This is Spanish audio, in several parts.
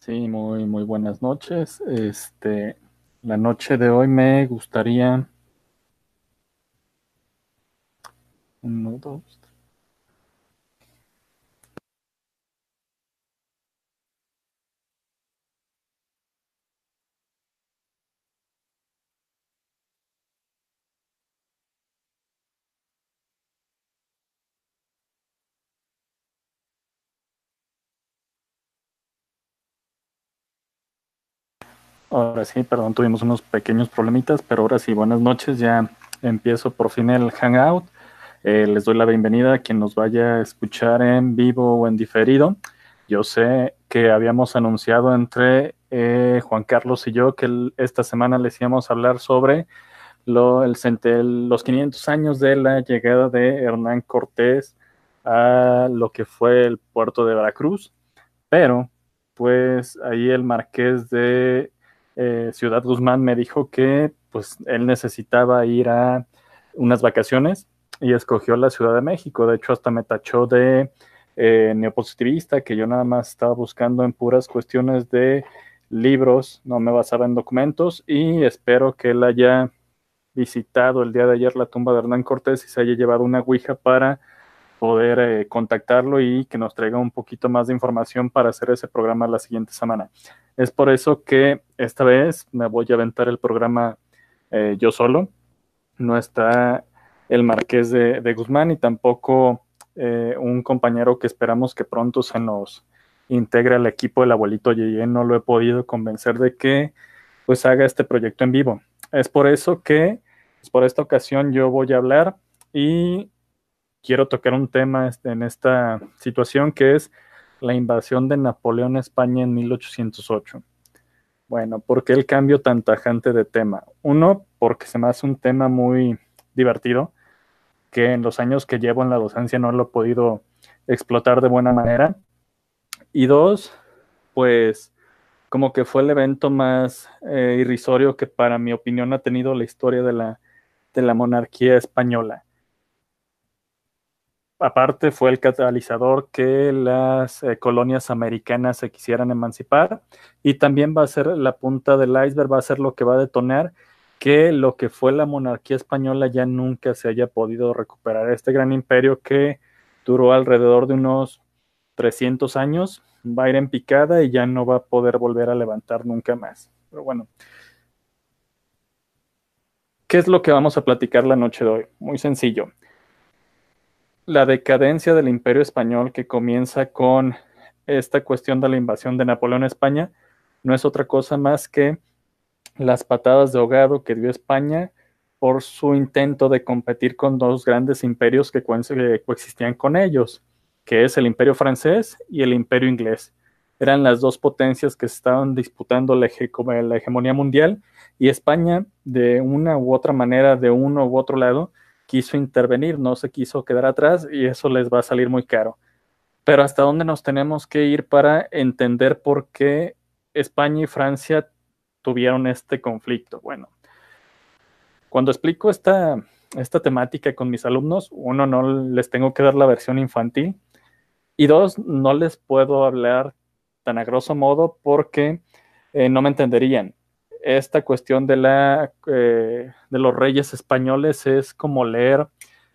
Sí, muy, muy buenas noches. Este, la noche de hoy me gustaría. Uno, dos, Ahora sí, perdón, tuvimos unos pequeños problemitas, pero ahora sí, buenas noches, ya empiezo por fin el Hangout. Eh, les doy la bienvenida a quien nos vaya a escuchar en vivo o en diferido. Yo sé que habíamos anunciado entre eh, Juan Carlos y yo que esta semana les íbamos a hablar sobre lo, el, los 500 años de la llegada de Hernán Cortés a lo que fue el puerto de Veracruz, pero pues ahí el marqués de eh, Ciudad Guzmán me dijo que pues él necesitaba ir a unas vacaciones y escogió la Ciudad de México. De hecho, hasta me tachó de eh, neopositivista, que yo nada más estaba buscando en puras cuestiones de libros, no me basaba en documentos y espero que él haya visitado el día de ayer la tumba de Hernán Cortés y se haya llevado una Ouija para poder eh, contactarlo y que nos traiga un poquito más de información para hacer ese programa la siguiente semana. Es por eso que esta vez me voy a aventar el programa eh, yo solo. No está el Marqués de, Guzmán y tampoco eh, un compañero que esperamos que pronto se nos integre al equipo del abuelito Yeye. No lo he podido convencer de que pues haga este proyecto en vivo. Es por eso que, pues, por esta ocasión yo voy a hablar y quiero tocar un tema este, en esta situación que es la invasión de Napoleón a España en 1808. Bueno, ¿por qué el cambio tan tajante de tema? Uno, porque se me hace un tema muy divertido, que en los años que llevo en la docencia no lo he podido explotar de buena manera. Y dos, pues como que fue el evento más eh, irrisorio que para mi opinión ha tenido la historia de la, de la monarquía española aparte fue el catalizador que las eh, colonias americanas se quisieran emancipar y también va a ser la punta del iceberg, va a ser lo que va a detonar que lo que fue la monarquía española ya nunca se haya podido recuperar. Este gran imperio que duró alrededor de unos 300 años va a ir en picada y ya no va a poder volver a levantar nunca más. Pero bueno, ¿qué es lo que vamos a platicar la noche de hoy? Muy sencillo la decadencia del imperio español que comienza con esta cuestión de la invasión de Napoleón a España no es otra cosa más que las patadas de ahogado que dio España por su intento de competir con dos grandes imperios que coexistían con ellos, que es el imperio francés y el imperio inglés. Eran las dos potencias que estaban disputando la, la hegemonía mundial y España, de una u otra manera, de uno u otro lado, quiso intervenir, no se quiso quedar atrás y eso les va a salir muy caro. Pero hasta dónde nos tenemos que ir para entender por qué España y Francia tuvieron este conflicto. Bueno, cuando explico esta, esta temática con mis alumnos, uno, no les tengo que dar la versión infantil y dos, no les puedo hablar tan a grosso modo porque eh, no me entenderían esta cuestión de, la, eh, de los reyes españoles es como leer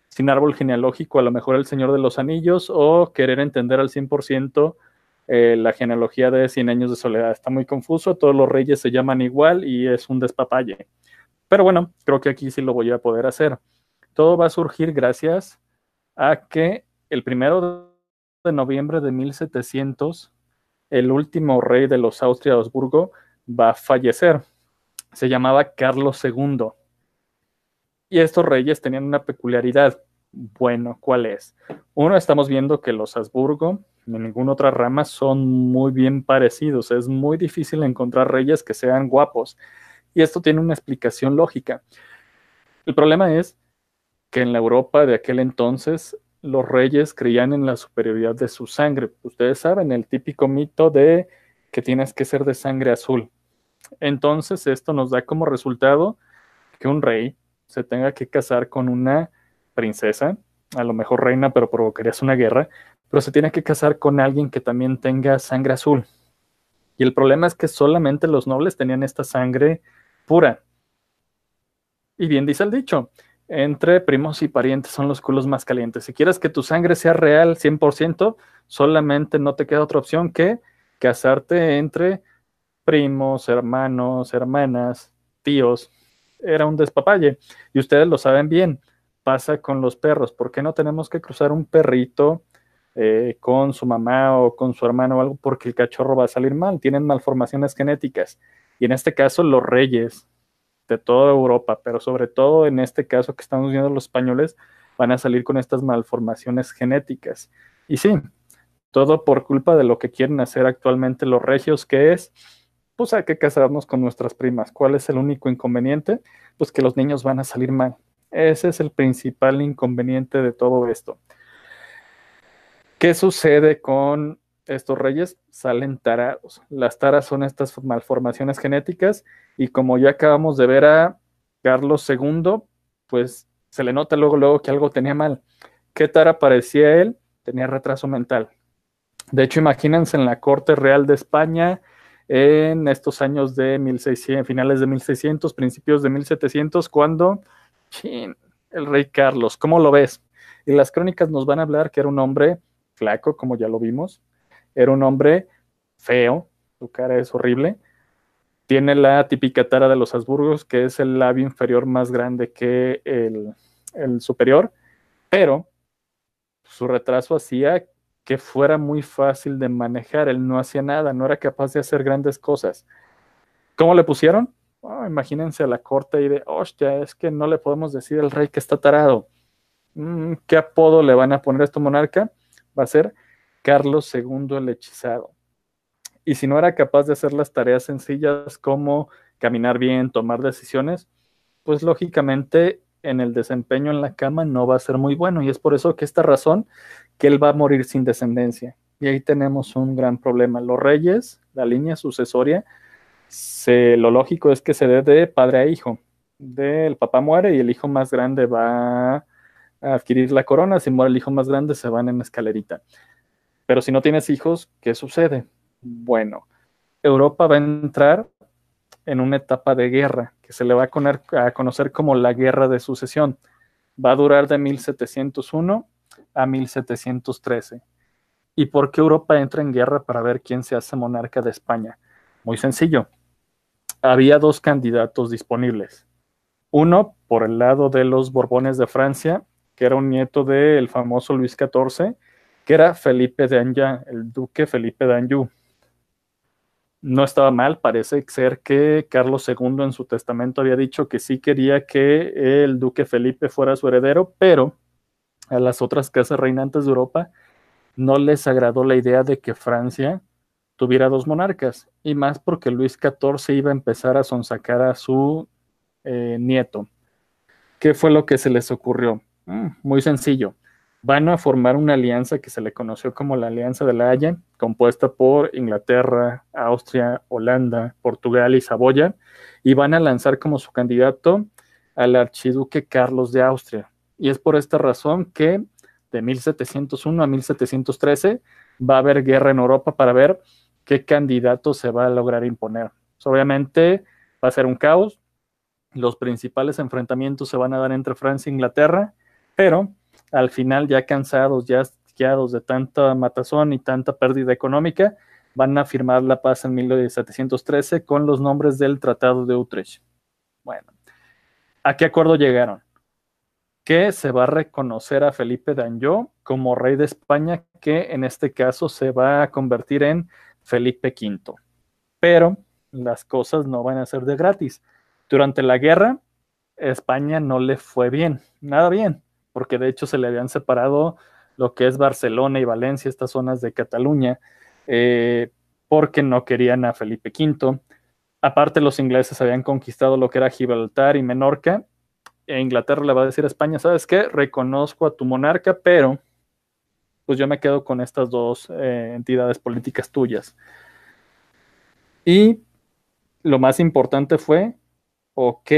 sin árbol genealógico a lo mejor El Señor de los Anillos o querer entender al 100% eh, la genealogía de Cien Años de Soledad. Está muy confuso, todos los reyes se llaman igual y es un despapalle. Pero bueno, creo que aquí sí lo voy a poder hacer. Todo va a surgir gracias a que el primero de noviembre de 1700, el último rey de los Austria-Habsburgo va a fallecer se llamaba Carlos II. Y estos reyes tenían una peculiaridad. Bueno, ¿cuál es? Uno, estamos viendo que los Habsburgo, ni ninguna otra rama, son muy bien parecidos. Es muy difícil encontrar reyes que sean guapos. Y esto tiene una explicación lógica. El problema es que en la Europa de aquel entonces los reyes creían en la superioridad de su sangre. Ustedes saben el típico mito de que tienes que ser de sangre azul. Entonces, esto nos da como resultado que un rey se tenga que casar con una princesa, a lo mejor reina, pero provocarías una guerra, pero se tiene que casar con alguien que también tenga sangre azul. Y el problema es que solamente los nobles tenían esta sangre pura. Y bien dice el dicho, entre primos y parientes son los culos más calientes. Si quieres que tu sangre sea real 100%, solamente no te queda otra opción que casarte entre primos, hermanos, hermanas, tíos. Era un despapalle. Y ustedes lo saben bien. Pasa con los perros. ¿Por qué no tenemos que cruzar un perrito eh, con su mamá o con su hermano o algo? Porque el cachorro va a salir mal. Tienen malformaciones genéticas. Y en este caso, los reyes de toda Europa, pero sobre todo en este caso que estamos viendo los españoles, van a salir con estas malformaciones genéticas. Y sí, todo por culpa de lo que quieren hacer actualmente los regios, que es, pues hay que casarnos con nuestras primas. ¿Cuál es el único inconveniente? Pues que los niños van a salir mal. Ese es el principal inconveniente de todo esto. ¿Qué sucede con estos reyes? Salen tarados. Las taras son estas malformaciones genéticas y como ya acabamos de ver a Carlos II, pues se le nota luego, luego que algo tenía mal. ¿Qué tara parecía él? Tenía retraso mental. De hecho, imagínense en la corte real de España en estos años de 1600, finales de 1600, principios de 1700, cuando el rey Carlos, ¿cómo lo ves? Y las crónicas nos van a hablar que era un hombre flaco, como ya lo vimos, era un hombre feo, su cara es horrible, tiene la típica tara de los Habsburgos, que es el labio inferior más grande que el, el superior, pero su retraso hacía que fuera muy fácil de manejar. Él no hacía nada, no era capaz de hacer grandes cosas. ¿Cómo le pusieron? Oh, imagínense a la corte y de, hostia, es que no le podemos decir al rey que está tarado. Mm, ¿Qué apodo le van a poner a este monarca? Va a ser Carlos II el hechizado. Y si no era capaz de hacer las tareas sencillas como caminar bien, tomar decisiones, pues lógicamente en el desempeño en la cama no va a ser muy bueno. Y es por eso que esta razón que él va a morir sin descendencia. Y ahí tenemos un gran problema. Los reyes, la línea sucesoria, lo lógico es que se dé de padre a hijo. El papá muere y el hijo más grande va a adquirir la corona. Si muere el hijo más grande, se van en escalerita. Pero si no tienes hijos, ¿qué sucede? Bueno, Europa va a entrar en una etapa de guerra que se le va a, conocer como la Guerra de Sucesión. Va a durar de 1701 a 1713. ¿Y por qué Europa entra en guerra para ver quién se hace monarca de España? Muy sencillo. Había dos candidatos disponibles. Uno por el lado de los Borbones de Francia, que era un nieto del famoso Luis XIV, que era Felipe de Anjou, el duque Felipe de Anjou. No estaba mal, parece ser que Carlos II en su testamento había dicho que sí quería que el duque Felipe fuera su heredero, pero a las otras casas reinantes de Europa no les agradó la idea de que Francia tuviera dos monarcas, y más porque Luis XIV iba a empezar a sonsacar a su eh, nieto. ¿Qué fue lo que se les ocurrió? Mm, muy sencillo. Van a formar una alianza que se le conoció como la Alianza de la Haya, compuesta por Inglaterra, Austria, Holanda, Portugal y Saboya, y van a lanzar como su candidato al archiduque Carlos de Austria, y es por esta razón que de 1701 a 1713 va a haber guerra en Europa para ver qué candidato se va a lograr imponer. obviamente va a ser un caos. Los principales enfrentamientos se van a dar entre Francia e Inglaterra, pero al final, ya cansados, ya de tanta matazón y tanta pérdida económica, van a firmar la paz en 1713 con los nombres del Tratado de Utrecht. Bueno, ¿a qué acuerdo llegaron? que se va a reconocer a Felipe d'Anjou como rey de España, que en este caso se va a convertir en Felipe V. Pero las cosas no van a ser de gratis. Durante la guerra, España no le fue bien, nada bien, porque de hecho se le habían separado lo que es Barcelona y Valencia, estas zonas de Cataluña, eh, porque no querían a Felipe V. Aparte, los ingleses habían conquistado lo que era Gibraltar y Menorca, e Inglaterra le va a decir a España, ¿sabes qué? Reconozco a tu monarca, pero pues yo me quedo con estas dos eh, entidades políticas tuyas. Y lo más importante fue, ok,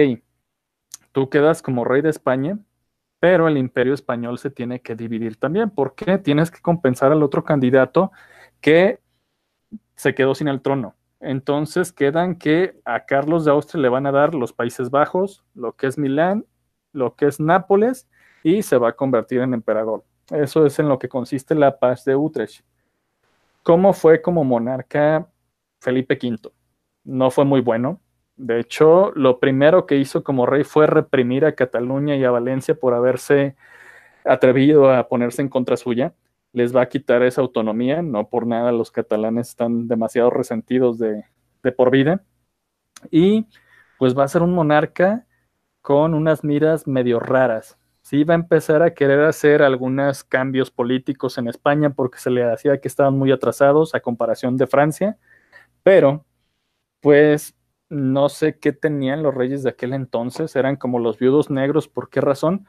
tú quedas como rey de España, pero el imperio español se tiene que dividir también, porque tienes que compensar al otro candidato que se quedó sin el trono. Entonces quedan que a Carlos de Austria le van a dar los Países Bajos, lo que es Milán, lo que es Nápoles, y se va a convertir en emperador. Eso es en lo que consiste la paz de Utrecht. ¿Cómo fue como monarca Felipe V? No fue muy bueno. De hecho, lo primero que hizo como rey fue reprimir a Cataluña y a Valencia por haberse atrevido a ponerse en contra suya. Les va a quitar esa autonomía, no por nada los catalanes están demasiado resentidos de, por vida. Y pues va a ser un monarca con unas miras medio raras sí va a empezar a querer hacer algunos cambios políticos en España porque se le hacía que estaban muy atrasados a comparación de Francia, pero pues no sé qué tenían los reyes de aquel entonces, eran como los viudos negros, ¿por qué razón?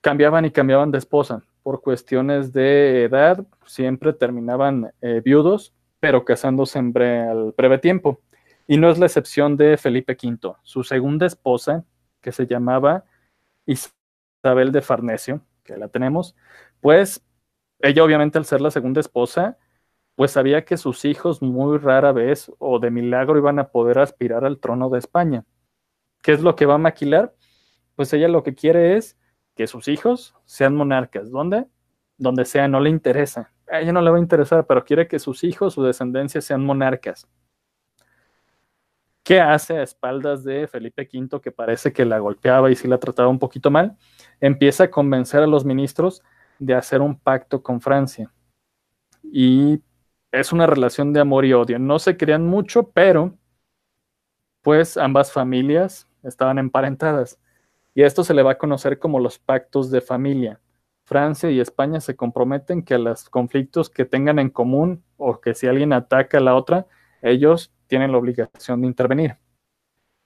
Cambiaban y cambiaban de esposa. Por cuestiones de edad, siempre terminaban eh, viudos, pero casándose en al breve tiempo. Y no es la excepción de Felipe V. Su segunda esposa, que se llamaba Isabel de Farnesio, que la tenemos, pues ella obviamente al ser la segunda esposa, pues sabía que sus hijos muy rara vez o de milagro iban a poder aspirar al trono de España. ¿Qué es lo que va a maquilar? Pues ella lo que quiere es que sus hijos sean monarcas. ¿Dónde? Donde sea, no le interesa. A ella no le va a interesar, pero quiere que sus hijos, su descendencia sean monarcas. ¿Qué hace a espaldas de Felipe V, que parece que la golpeaba y sí la trataba un poquito mal? Empieza a convencer a los ministros de hacer un pacto con Francia. Y es una relación de amor y odio. No se querían mucho, pero pues ambas familias estaban emparentadas. Y esto se le va a conocer como los pactos de familia. Francia y España se comprometen que a los conflictos que tengan en común o que si alguien ataca a la otra, ellos tienen la obligación de intervenir.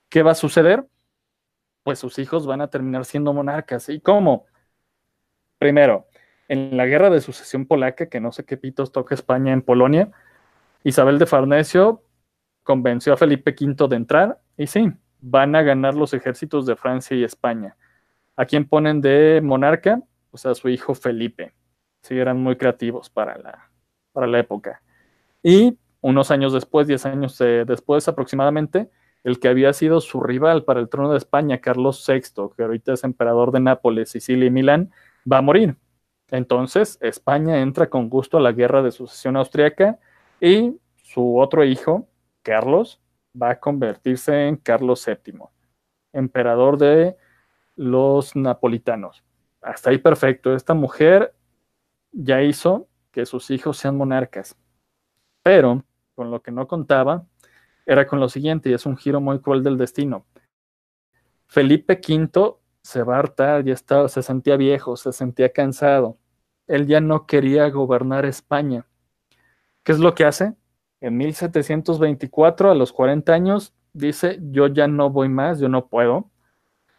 ¿Qué va a suceder? Pues sus hijos van a terminar siendo monarcas. ¿Y cómo? Primero, en la guerra de sucesión polaca, que no sé qué pitos toca España en Polonia, Isabel de Farnesio convenció a Felipe V de entrar y sí, van a ganar los ejércitos de Francia y España. ¿A quién ponen de monarca? Pues a su hijo Felipe. Sí, eran muy creativos para la, para la época. Y unos años después, diez años eh, después aproximadamente, el que había sido su rival para el trono de España, Carlos VI, que ahorita es emperador de Nápoles, Sicilia y Milán, va a morir. Entonces, España entra con gusto a la guerra de sucesión austriaca y su otro hijo, Carlos, va a convertirse en Carlos VII, emperador de los napolitanos. Hasta ahí perfecto. Esta mujer ya hizo que sus hijos sean monarcas. Pero con lo que no contaba era con lo siguiente, y es un giro muy cruel del destino. Felipe V se va a hartar, ya estaba, se sentía viejo, se sentía cansado. Él ya no quería gobernar España. ¿Qué es lo que hace? En 1724, a los 40 años, dice, yo ya no voy más, yo no puedo,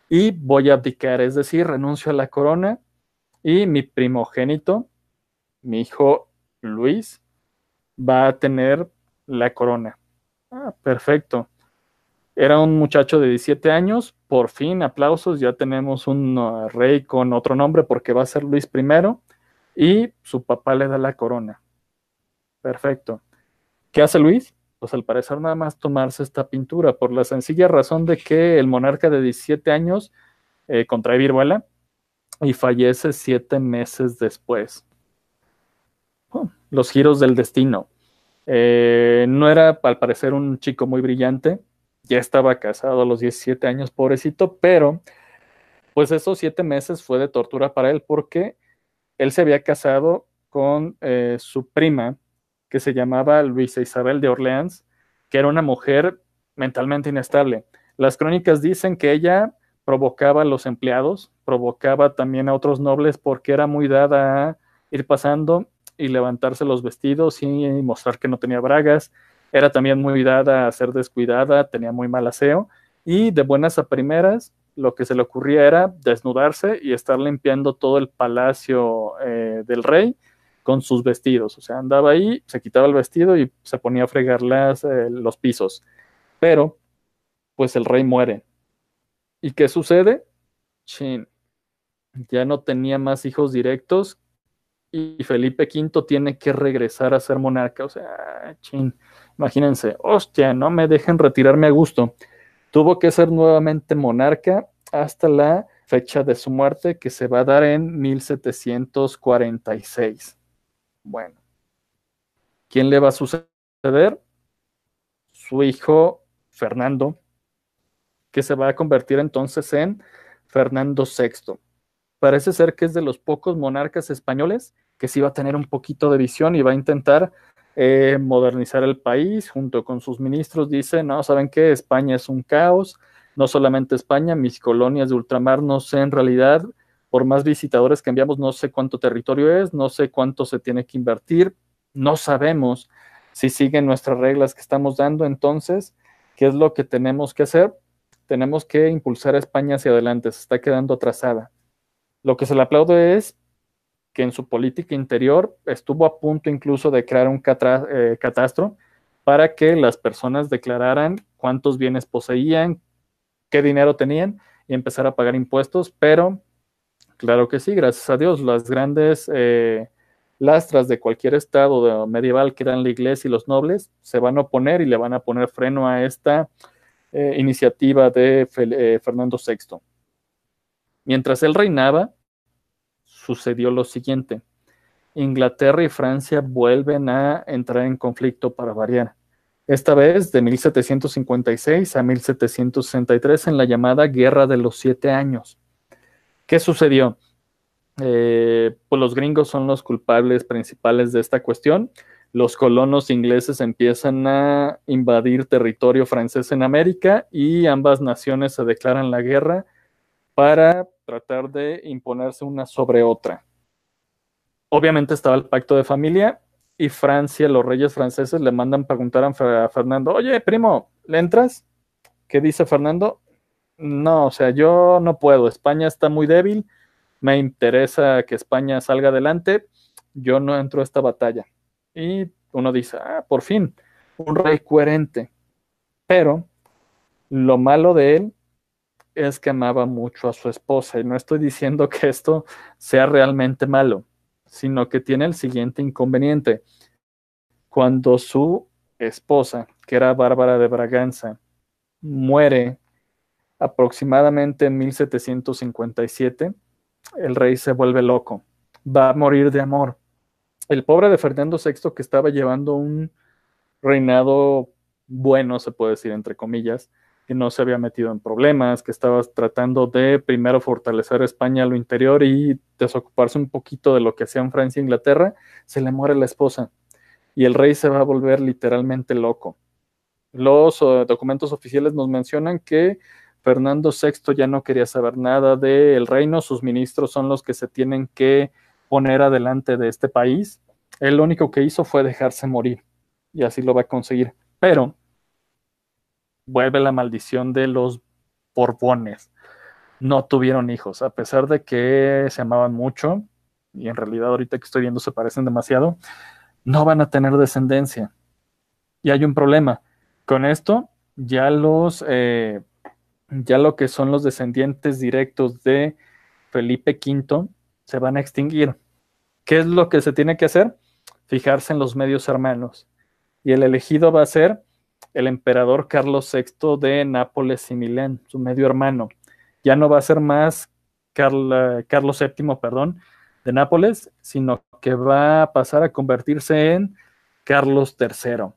y voy a abdicar, es decir, renuncio a la corona, y mi primogénito, mi hijo Luis, va a tener la corona. Ah, perfecto. Era un muchacho de 17 años, por fin, aplausos, ya tenemos un uh, rey con otro nombre porque va a ser Luis I y su papá le da la corona. Perfecto. ¿Qué hace Luis? Pues al parecer nada más tomarse esta pintura por la sencilla razón de que el monarca de 17 años eh, contrae viruela y fallece siete meses después. Oh, los giros del destino. Eh, no era, al parecer, un chico muy brillante. Ya estaba casado a los 17 años, pobrecito, pero pues esos siete meses fue de tortura para él porque él se había casado con eh, su prima, que se llamaba Luisa Isabel de Orleans, que era una mujer mentalmente inestable. Las crónicas dicen que ella provocaba a los empleados, provocaba también a otros nobles porque era muy dada a ir pasando y levantarse los vestidos y mostrar que no tenía bragas. Era también muy dada a ser descuidada, tenía muy mal aseo y de buenas a primeras lo que se le ocurría era desnudarse y estar limpiando todo el palacio eh, del rey con sus vestidos. O sea, andaba ahí, se quitaba el vestido y se ponía a fregar las, eh, los pisos. Pero, pues el rey muere. ¿Y qué sucede? Chin. Ya no tenía más hijos directos y Felipe V tiene que regresar a ser monarca. O sea, chin, imagínense, hostia, no me dejen retirarme a gusto. Tuvo que ser nuevamente monarca hasta la fecha de su muerte, que se va a dar en 1746. Bueno, ¿quién le va a suceder? Su hijo Fernando, que se va a convertir entonces en Fernando VI. Parece ser que es de los pocos monarcas españoles que sí va a tener un poquito de visión y va a intentar eh, modernizar el país junto con sus ministros. Dice, no, ¿saben qué? España es un caos, no solamente España, mis colonias de ultramar, no sé en realidad, por más visitadores que enviamos, no sé cuánto territorio es, no sé cuánto se tiene que invertir, no sabemos si siguen nuestras reglas que estamos dando, entonces, ¿qué es lo que tenemos que hacer? Tenemos que impulsar a España hacia adelante, se está quedando atrasada. Lo que se le aplaude es que en su política interior estuvo a punto incluso de crear un eh, catastro para que las personas declararan cuántos bienes poseían, qué dinero tenían y empezar a pagar impuestos, pero claro que sí, gracias a Dios, las grandes eh, lastras de cualquier estado medieval, que eran la iglesia y los nobles, se van a oponer y le van a poner freno a esta eh, iniciativa de Fernando VI. Mientras él reinaba, sucedió lo siguiente. Inglaterra y Francia vuelven a entrar en conflicto para variar. Esta vez de 1756 a 1763 en la llamada Guerra de los Siete Años. ¿Qué sucedió? Eh, pues los gringos son los culpables principales de esta cuestión. Los colonos ingleses empiezan a invadir territorio francés en América y ambas naciones se declaran la guerra para tratar de imponerse una sobre otra. Obviamente estaba el pacto de familia y Francia, los reyes franceses le mandan preguntar a Fernando, oye, primo, ¿le entras? ¿Qué dice Fernando? No, o sea, yo no puedo, España está muy débil, me interesa que España salga adelante, yo no entro a esta batalla. Y uno dice, ah, por fin, un rey coherente. Pero lo malo de él es que amaba mucho a su esposa. Y no estoy diciendo que esto sea realmente malo, sino que tiene el siguiente inconveniente. Cuando su esposa, que era Bárbara de Braganza, muere aproximadamente en 1757, el rey se vuelve loco. Va a morir de amor. El pobre de Fernando VI, que estaba llevando un reinado bueno, se puede decir entre comillas, que no se había metido en problemas, que estaba tratando de primero fortalecer España a lo interior y desocuparse un poquito de lo que hacían Francia e Inglaterra, se le muere la esposa y el rey se va a volver literalmente loco. Los eh, documentos oficiales nos mencionan que Fernando VI ya no quería saber nada del reino, sus ministros son los que se tienen que poner adelante de este país. Él lo único que hizo fue dejarse morir y así lo va a conseguir. Pero vuelve la maldición de los Borbones. No tuvieron hijos, a pesar de que se amaban mucho, y en realidad ahorita que estoy viendo se parecen demasiado, no van a tener descendencia. Y hay un problema. Con esto, ya los, eh, ya lo que son los descendientes directos de Felipe V se van a extinguir. ¿Qué es lo que se tiene que hacer? Fijarse en los medios hermanos. Y el elegido va a ser el emperador Carlos VI de Nápoles y Milán, su medio hermano. Ya no va a ser más Carlos VII, perdón, de Nápoles, sino que va a pasar a convertirse en Carlos III,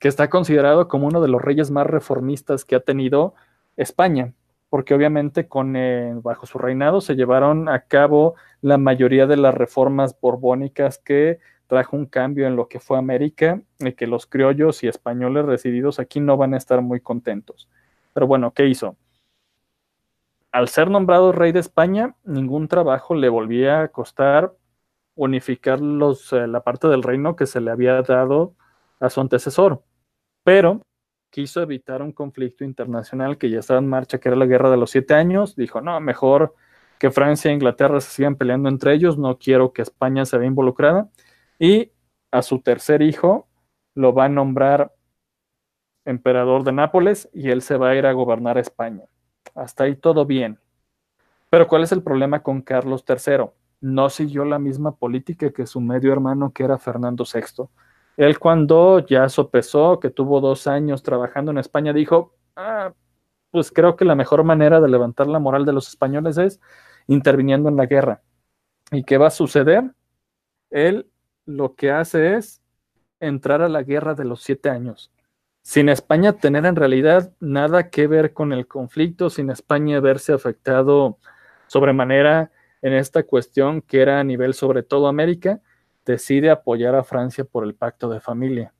que está considerado como uno de los reyes más reformistas que ha tenido España, porque obviamente con, eh, bajo su reinado se llevaron a cabo la mayoría de las reformas borbónicas que trajo un cambio en lo que fue América y que los criollos y españoles resididos aquí no van a estar muy contentos. Pero bueno, ¿qué hizo? Al ser nombrado rey de España, ningún trabajo le volvía a costar unificar los, eh, la parte del reino que se le había dado a su antecesor. Pero quiso evitar un conflicto internacional que ya estaba en marcha, que era la guerra de los siete años. Dijo, no, mejor que Francia e Inglaterra se sigan peleando entre ellos, no quiero que España se vea involucrada y a su tercer hijo lo va a nombrar emperador de Nápoles y él se va a ir a gobernar España. Hasta ahí todo bien. Pero ¿cuál es el problema con Carlos III? no siguió la misma política que su medio hermano, que era Fernando VI. Él cuando ya sopesó que tuvo dos años trabajando en España, dijo, ah, pues creo que la mejor manera de levantar la moral de los españoles es interviniendo en la guerra. ¿Y qué va a suceder? Él lo que hace es entrar a la guerra de los siete años. Sin España tener en realidad nada que ver con el conflicto, sin España verse afectado sobremanera en esta cuestión que era a nivel sobre todo América, decide apoyar a Francia por el pacto de familia.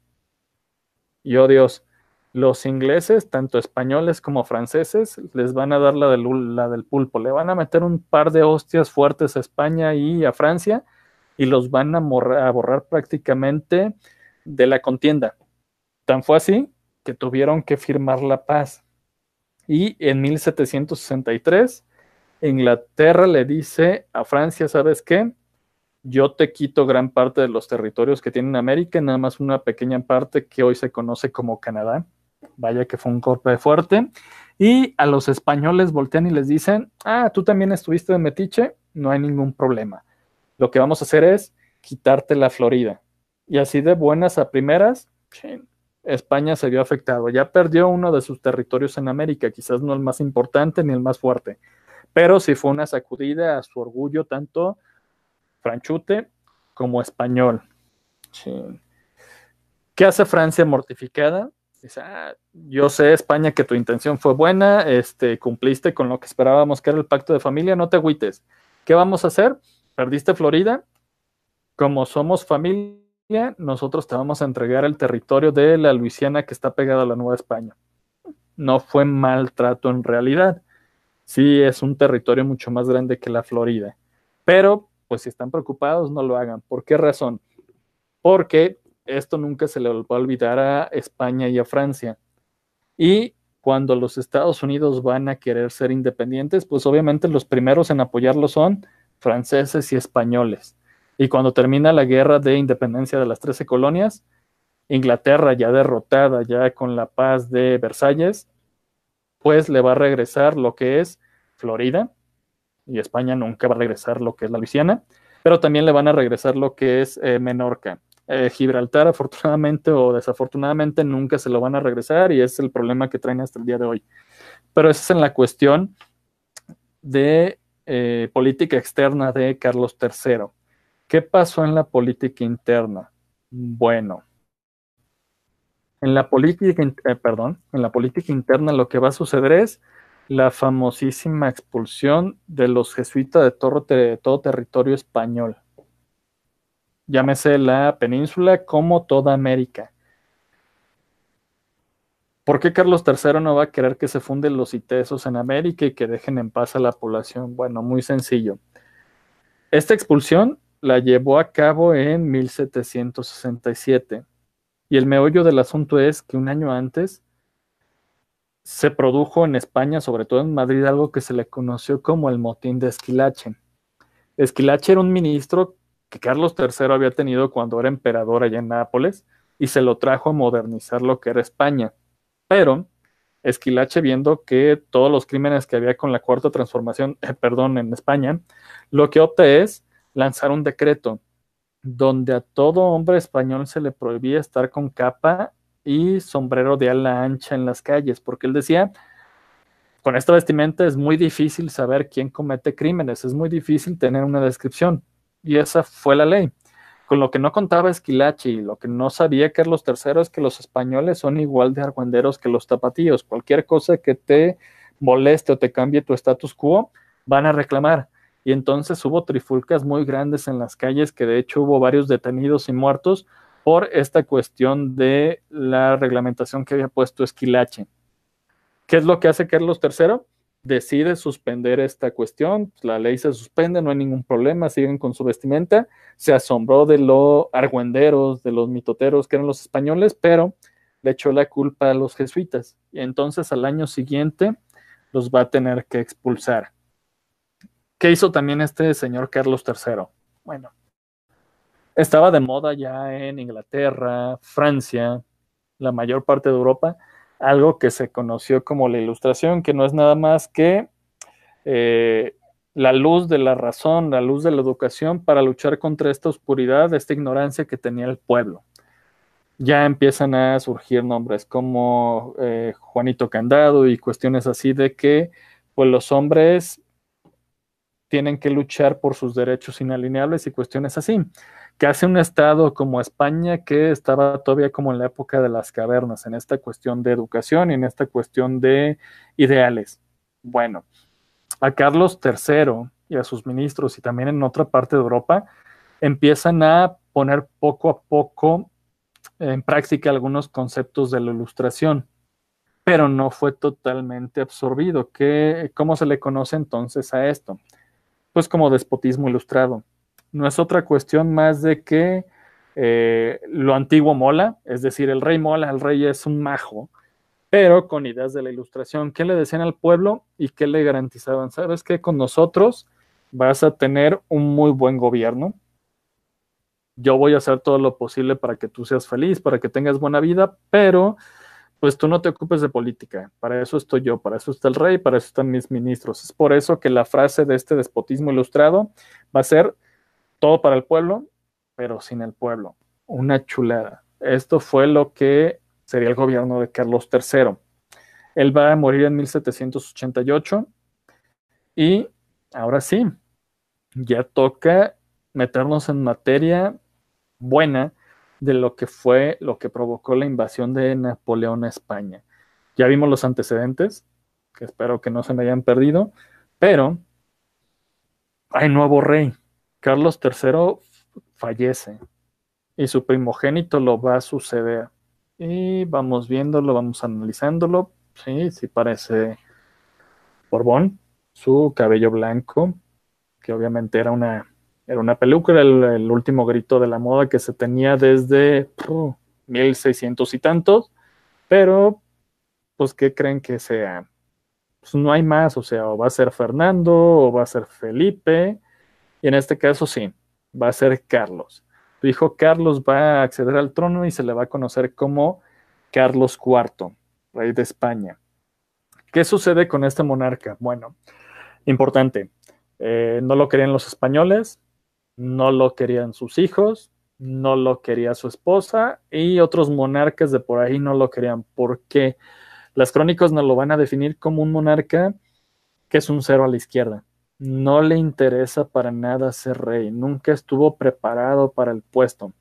Y oh Dios, los ingleses, tanto españoles como franceses, les van a dar la del, la del pulpo, le van a meter un par de hostias fuertes a España y a Francia y los van a, a borrar prácticamente de la contienda. Tan fue así que tuvieron que firmar la paz. Y en 1763, Inglaterra le dice a Francia, ¿sabes qué? Yo te quito gran parte de los territorios que tiene América, nada más una pequeña parte que hoy se conoce como Canadá. Vaya que fue un golpe fuerte. Y a los españoles voltean y les dicen, ah, tú también estuviste de metiche, no hay ningún problema. Lo que vamos a hacer es quitarte la Florida. Y así de buenas a primeras, España se vio afectado. Ya perdió uno de sus territorios en América, quizás no el más importante ni el más fuerte, pero sí fue una sacudida a su orgullo tanto franchute como español. ¿Qué hace Francia mortificada? Dice, ah, yo sé, España, que tu intención fue buena, este, cumpliste con lo que esperábamos que era el pacto de familia, no te agüites. ¿Qué vamos a hacer? Perdiste Florida. Como somos familia, nosotros te vamos a entregar el territorio de la Luisiana que está pegada a la Nueva España. No fue maltrato en realidad. Sí, es un territorio mucho más grande que la Florida. Pero, pues si están preocupados, no lo hagan. ¿Por qué razón? Porque esto nunca se le va a olvidar a España y a Francia. Y cuando los Estados Unidos van a querer ser independientes, pues obviamente los primeros en apoyarlo son franceses y españoles. Y cuando termina la guerra de independencia de las Trece Colonias, Inglaterra ya derrotada, ya con la paz de Versalles, pues le va a regresar lo que es Florida, y España nunca va a regresar lo que es la Luisiana, pero también le van a regresar lo que es eh, Menorca. Eh, Gibraltar, afortunadamente o desafortunadamente, nunca se lo van a regresar y es el problema que traen hasta el día de hoy. Pero esa es en la cuestión de eh, política externa de Carlos III. ¿Qué pasó en la política interna? Bueno, en la política, eh, perdón, en la política interna lo que va a suceder es la famosísima expulsión de los jesuitas de de todo territorio español. Llámese la península como toda América. ¿Por qué Carlos III no va a querer que se funden los itesos en América y que dejen en paz a la población? Bueno, muy sencillo. Esta expulsión la llevó a cabo en 1767. Y el meollo del asunto es que un año antes se produjo en España, sobre todo en Madrid, algo que se le conoció como el motín de Esquilache. Esquilache era un ministro que Carlos III había tenido cuando era emperador allá en Nápoles y se lo trajo a modernizar lo que era España. Pero Esquilache, viendo que todos los crímenes que había con la cuarta transformación, eh, perdón, en España, lo que opta es lanzar un decreto donde a todo hombre español se le prohibía estar con capa y sombrero de ala ancha en las calles, porque él decía, con esta vestimenta es muy difícil saber quién comete crímenes, es muy difícil tener una descripción, y esa fue la ley. Con lo que no contaba Esquilache y lo que no sabía Carlos III es que los españoles son igual de argüenderos que los tapatíos. Cualquier cosa que te moleste o te cambie tu status quo, van a reclamar y entonces hubo trifulcas muy grandes en las calles que de hecho hubo varios detenidos y muertos por esta cuestión de la reglamentación que había puesto Esquilache. ¿Qué es lo que hace Carlos III? Decide suspender esta cuestión, la ley se suspende, no hay ningún problema, siguen con su vestimenta, se asombró de los argüenderos, de los mitoteros que eran los españoles, pero le echó la culpa a los jesuitas y entonces al año siguiente los va a tener que expulsar. ¿Qué hizo también este señor Carlos III? Bueno, estaba de moda ya en Inglaterra, Francia, la mayor parte de Europa, algo que se conoció como la ilustración, que no es nada más que eh, la luz de la razón, la luz de la educación para luchar contra esta oscuridad, esta ignorancia que tenía el pueblo. Ya empiezan a surgir nombres como eh, Juanito Candado y cuestiones así de que pues los hombres tienen que luchar por sus derechos inalineables y cuestiones así. Hace un estado como España que estaba todavía como en la época de las cavernas, en esta cuestión de educación y en esta cuestión de ideales. Bueno, a Carlos III y a sus ministros y también en otra parte de Europa empiezan a poner poco a poco en práctica algunos conceptos de la ilustración, pero no fue totalmente absorbido. ¿Qué, ¿Cómo se le conoce entonces a esto? Pues como despotismo ilustrado. No es otra cuestión más de que eh, lo antiguo mola, es decir, el rey mola, el rey es un majo, pero con ideas de la ilustración. ¿Qué le decían al pueblo y qué le garantizaban? ¿Sabes qué? Con nosotros vas a tener un muy buen gobierno. Yo voy a hacer todo lo posible para que tú seas feliz, para que tengas buena vida, pero pues tú no te ocupes de política. Para eso estoy yo, para eso está el rey, para eso están mis ministros. Es por eso que la frase de este despotismo ilustrado va a ser todo para el pueblo, pero sin el pueblo. Una chulada. Esto fue lo que sería el gobierno de Carlos III. Él va a morir en 1788 y ahora sí, ya toca meternos en materia buena de lo que fue, lo que provocó la invasión de Napoleón a España. Ya vimos los antecedentes, que espero que no se me hayan perdido, pero hay nuevo rey. Carlos III fallece y su primogénito lo va a suceder. Y vamos viéndolo, vamos analizándolo. Sí, sí parece Borbón. Su cabello blanco, que obviamente era una, era una peluca, era el, último grito de la moda que se tenía desde 1600 y tantos. Pero, pues, ¿qué creen que sea? Pues no hay más, o sea, o va a ser Fernando o va a ser Felipe. Y en este caso sí, va a ser Carlos. Tu hijo Carlos va a acceder al trono y se le va a conocer como Carlos IV, rey de España. ¿Qué sucede con este monarca? Bueno, importante, eh, no lo querían los españoles, no lo querían sus hijos, no lo quería su esposa y otros monarcas de por ahí no lo querían porque las crónicas nos lo van a definir como un monarca que es un cero a la izquierda no le interesa para nada ser rey, nunca estuvo preparado para el puesto.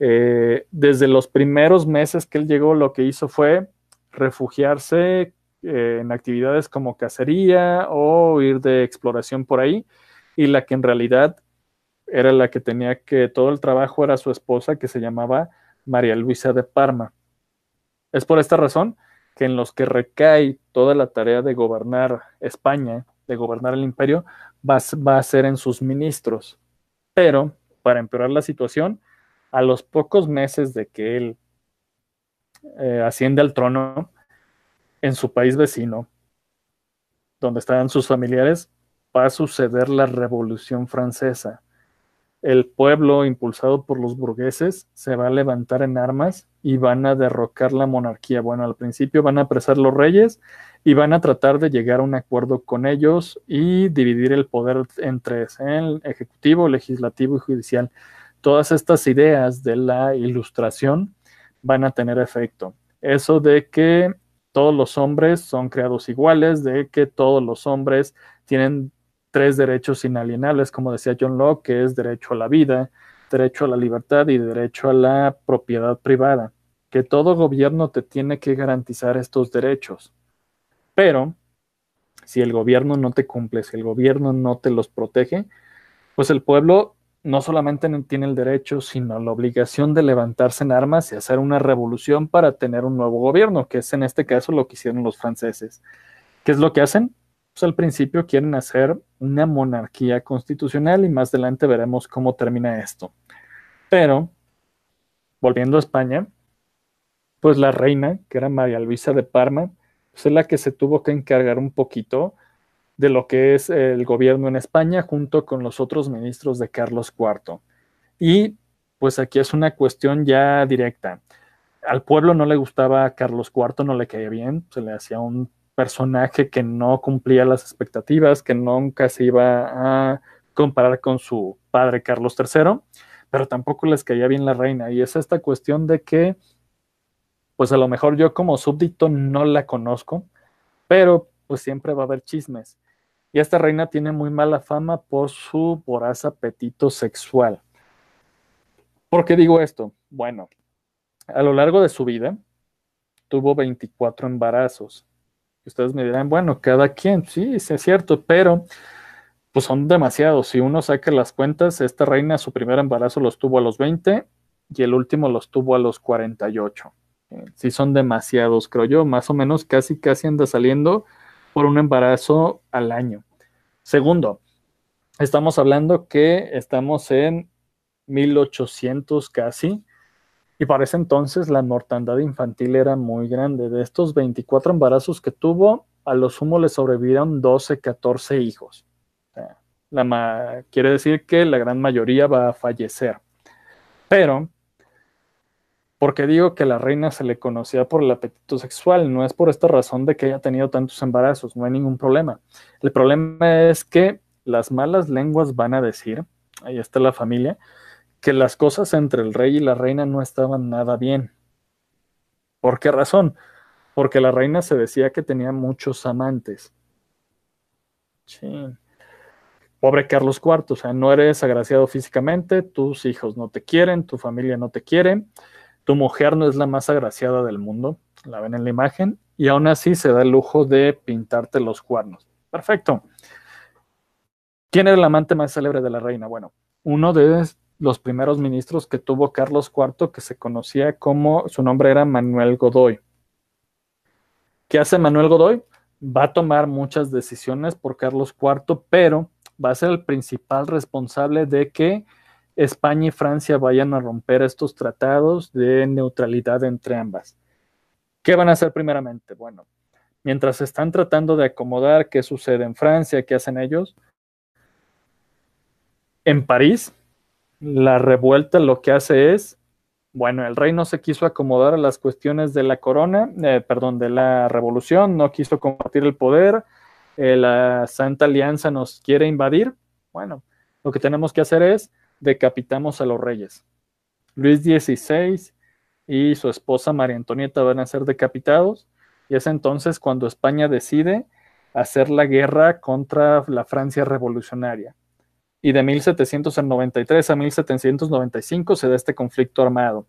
Eh, desde los primeros meses que él llegó, lo que hizo fue refugiarse eh, en actividades como cacería o ir de exploración por ahí, y la que en realidad era la que tenía que todo el trabajo era su esposa, que se llamaba María Luisa de Parma. Es por esta razón que en los que recae toda la tarea de gobernar España de gobernar el imperio va, a ser en sus ministros. Pero, para empeorar la situación, a los pocos meses de que él eh, asciende al trono, en su país vecino, donde estaban sus familiares, va a suceder la Revolución Francesa el pueblo, impulsado por los burgueses, se va a levantar en armas y van a derrocar la monarquía. Bueno, al principio van a apresar los reyes y van a tratar de llegar a un acuerdo con ellos y dividir el poder entre el ejecutivo, legislativo y judicial. Todas estas ideas de la ilustración van a tener efecto. Eso de que todos los hombres son creados iguales, de que todos los hombres tienen tres derechos inalienables, como decía John Locke, que es derecho a la vida, derecho a la libertad y derecho a la propiedad privada, que todo gobierno te tiene que garantizar estos derechos. Pero si el gobierno no te cumple, si el gobierno no te los protege, pues el pueblo no solamente tiene el derecho, sino la obligación de levantarse en armas y hacer una revolución para tener un nuevo gobierno, que es en este caso lo que hicieron los franceses. ¿Qué es lo que hacen? Pues al principio quieren hacer una monarquía constitucional y más adelante veremos cómo termina esto. Pero, volviendo a España, pues la reina, que era María Luisa de Parma, pues es la que se tuvo que encargar un poquito de lo que es el gobierno en España junto con los otros ministros de Carlos IV. Y pues aquí es una cuestión ya directa. Al pueblo no le gustaba Carlos IV, no le caía bien, se le hacía un personaje que no cumplía las expectativas, que nunca se iba a comparar con su padre Carlos III, pero tampoco les caía bien la reina. Y es esta cuestión de que, pues a lo mejor yo como súbdito no la conozco, pero pues siempre va a haber chismes. Y esta reina tiene muy mala fama por su voraz apetito sexual. ¿Por qué digo esto? Bueno, a lo largo de su vida tuvo 24 embarazos. Ustedes me dirán, bueno, cada quien, sí, es cierto, pero pues son demasiados. Si uno saca las cuentas, esta reina su primer embarazo los tuvo a los 20 y el último los tuvo a los 48. Eh, sí son demasiados, creo yo, más o menos casi casi anda saliendo por un embarazo al año. Segundo, estamos hablando que estamos en 1800 casi, y para ese entonces la mortandad infantil era muy grande. De estos 24 embarazos que tuvo, a lo sumo le sobrevivieron 12, 14 hijos la quiere decir que la gran mayoría va a fallecer. Pero, porque digo que la reina se le conocía por el apetito sexual, no es por esta razón de que haya tenido tantos embarazos, no hay ningún problema. El problema es que las malas lenguas van a decir, ahí está la familia, que las cosas entre el rey y la reina no estaban nada bien. ¿Por qué razón? Porque la reina se decía que tenía muchos amantes. Sí pobre Carlos IV, o sea, no eres agraciado físicamente, tus hijos no te quieren, tu familia no te quiere, tu mujer no es la más agraciada del mundo, la ven en la imagen, y aún así se da el lujo de pintarte los cuernos. Perfecto. ¿Quién era el amante más célebre de la reina? Bueno, uno de los primeros ministros que tuvo Carlos IV, que se conocía como, su nombre era Manuel Godoy. ¿Qué hace Manuel Godoy? Va a tomar muchas decisiones por Carlos IV, pero va a ser el principal responsable de que España y Francia vayan a romper estos tratados de neutralidad entre ambas. ¿Qué van a hacer primeramente? Bueno, mientras están tratando de acomodar qué sucede en Francia, qué hacen ellos, en París, la revuelta lo que hace es, bueno, el rey no se quiso acomodar a las cuestiones de la corona, eh, perdón, de la revolución, no quiso compartir el poder, eh, la Santa Alianza nos quiere invadir, bueno, lo que tenemos que hacer es decapitamos a los reyes. Luis XVI y su esposa María Antonieta van a ser decapitados y es entonces cuando España decide hacer la guerra contra la Francia revolucionaria. Y de 1793 a 1795 se da este conflicto armado.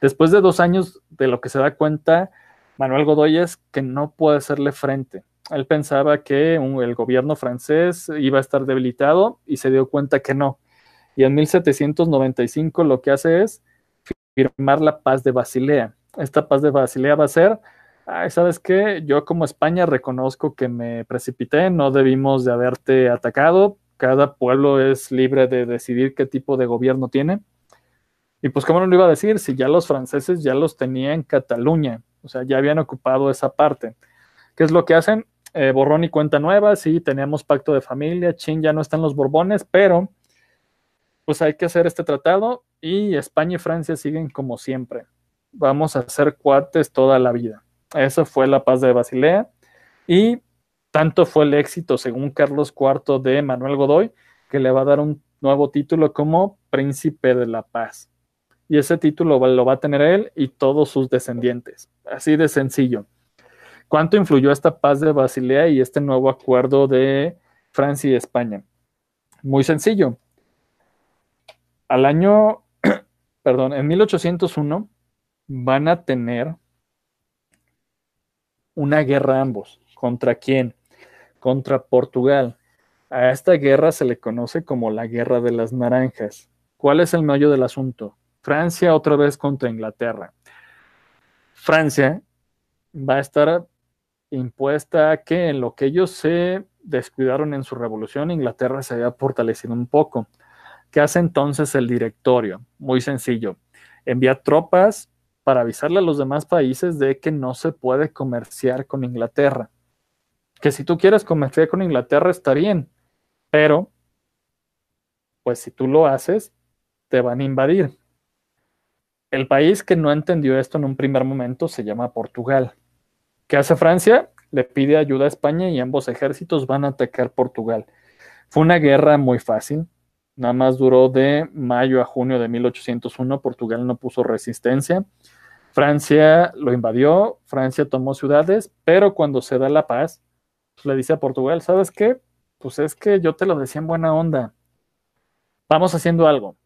Después de dos años de lo que se da cuenta Manuel Godoy es que no puede hacerle frente él pensaba que el gobierno francés iba a estar debilitado y se dio cuenta que no. Y en 1795 lo que hace es firmar la paz de Basilea. Esta paz de Basilea va a ser, ¿sabes qué? Yo como España reconozco que me precipité, no debimos de haberte atacado. Cada pueblo es libre de decidir qué tipo de gobierno tiene. Y pues, ¿cómo no lo iba a decir? Si ya los franceses ya los tenían en Cataluña, o sea, ya habían ocupado esa parte. ¿Qué es lo que hacen? Eh, borrón y cuenta nueva, sí, teníamos pacto de familia, chin, ya no están los Borbones, pero pues hay que hacer este tratado y España y Francia siguen como siempre. Vamos a ser cuates toda la vida. Esa fue la paz de Basilea y tanto fue el éxito, según Carlos IV de Manuel Godoy, que le va a dar un nuevo título como Príncipe de la Paz. Y ese título lo va a tener él y todos sus descendientes. Así de sencillo. ¿Cuánto influyó esta paz de Basilea y este nuevo acuerdo de Francia y España? Muy sencillo. Al año, perdón, en 1801 van a tener una guerra ambos. ¿Contra quién? Contra Portugal. A esta guerra se le conoce como la Guerra de las Naranjas. ¿Cuál es el meollo del asunto? Francia otra vez contra Inglaterra. Francia va a estar impuesta que en lo que ellos se descuidaron en su revolución, Inglaterra se había fortalecido un poco. ¿Qué hace entonces el directorio? Muy sencillo. Envía tropas para avisarle a los demás países de que no se puede comerciar con Inglaterra. Que si tú quieres comerciar con Inglaterra está bien, pero pues si tú lo haces, te van a invadir. El país que no entendió esto en un primer momento se llama Portugal. ¿Qué hace Francia? le pide ayuda a España y ambos ejércitos van a atacar Portugal. Fue una guerra muy fácil, nada más duró de mayo a junio de 1801, Portugal no puso resistencia. Francia lo invadió, Francia tomó ciudades, pero cuando se da la paz, pues, le dice a Portugal, ¿sabes qué? Pues es que yo te lo decía en buena onda. Vamos haciendo algo.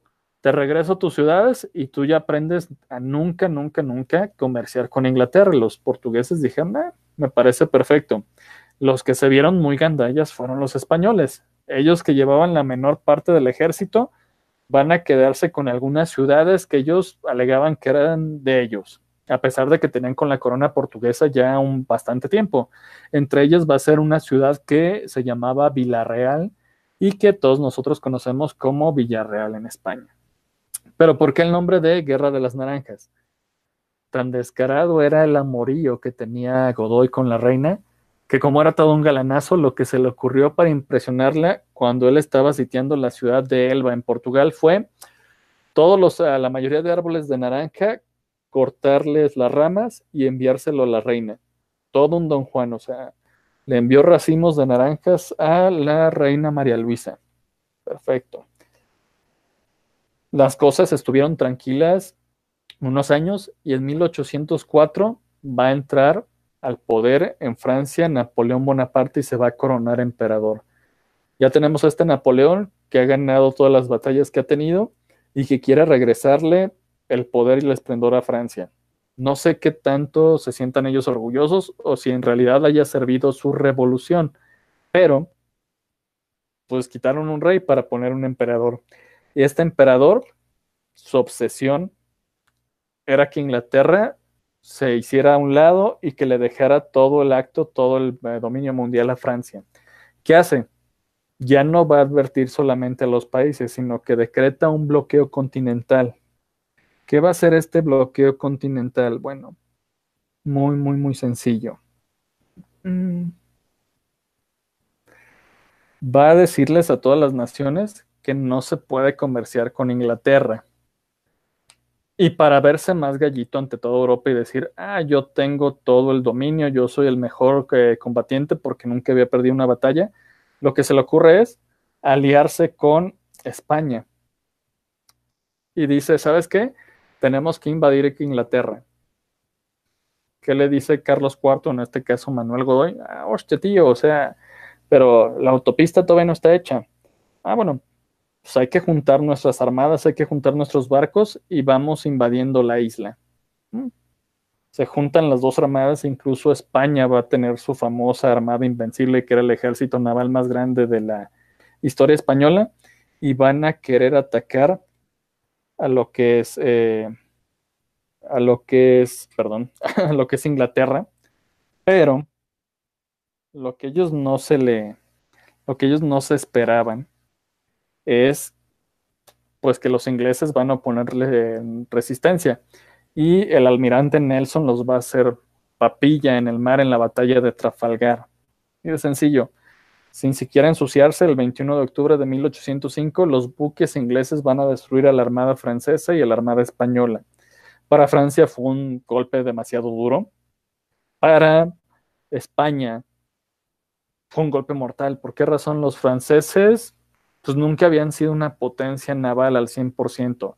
Te regreso a tus ciudades y tú ya aprendes a nunca, nunca, nunca comerciar con Inglaterra. Los portugueses dijeron, ah, me parece perfecto. Los que se vieron muy gandallas fueron los españoles. Ellos que llevaban la menor parte del ejército van a quedarse con algunas ciudades que ellos alegaban que eran de ellos, a pesar de que tenían con la corona portuguesa ya un bastante tiempo. Entre ellas va a ser una ciudad que se llamaba Villarreal y que todos nosotros conocemos como Villarreal en España. Pero ¿por qué el nombre de Guerra de las Naranjas? Tan descarado era el amorío que tenía Godoy con la reina que como era todo un galanazo, lo que se le ocurrió para impresionarla cuando él estaba sitiando la ciudad de Elba en Portugal fue todos los, la mayoría de árboles de naranja, cortarles las ramas y enviárselo a la reina. Todo un don Juan, o sea, le envió racimos de naranjas a la reina María Luisa. Perfecto. Las cosas estuvieron tranquilas unos años y en 1804 va a entrar al poder en Francia Napoleón Bonaparte y se va a coronar emperador. Ya tenemos a este Napoleón que ha ganado todas las batallas que ha tenido y que quiere regresarle el poder y el esplendor a Francia. No sé qué tanto se sientan ellos orgullosos o si en realidad haya servido su revolución, pero pues quitaron un rey para poner un emperador. Y este emperador, su obsesión era que Inglaterra se hiciera a un lado y que le dejara todo el acto, todo el eh, dominio mundial a Francia. ¿Qué hace? Ya no va a advertir solamente a los países, sino que decreta un bloqueo continental. ¿Qué va a hacer este bloqueo continental? Bueno, muy, muy, muy sencillo. Mm. Va a decirles a todas las naciones que no se puede comerciar con Inglaterra y para verse más gallito ante toda Europa y decir, ah, yo tengo todo el dominio, yo soy el mejor eh, combatiente porque nunca había perdido una batalla, lo que se le ocurre es aliarse con España. Y dice, ¿sabes qué? Tenemos que invadir Inglaterra. ¿Qué le dice Carlos IV, en este caso Manuel Godoy? Ah, tío, o sea, pero la autopista todavía no está hecha. Ah, bueno, pues hay que juntar nuestras armadas, hay que juntar nuestros barcos y vamos invadiendo la isla. Mm. Se juntan las dos armadas, incluso España va a tener su famosa armada invencible, que era el ejército naval más grande de la historia española, y van a querer atacar a lo que es, eh, a lo que es, perdón, a lo que es Inglaterra, pero lo que ellos no se le, lo que ellos no se esperaban es pues que los ingleses van a ponerle resistencia y el almirante Nelson los va a hacer papilla en el mar en la batalla de Trafalgar. Y es sencillo, sin siquiera ensuciarse, el 21 de octubre de 1805 los buques ingleses van a destruir a la armada francesa y a la armada española. Para Francia fue un golpe demasiado duro. Para España fue un golpe mortal. ¿Por qué razón los franceses pues nunca habían sido una potencia naval al 100%.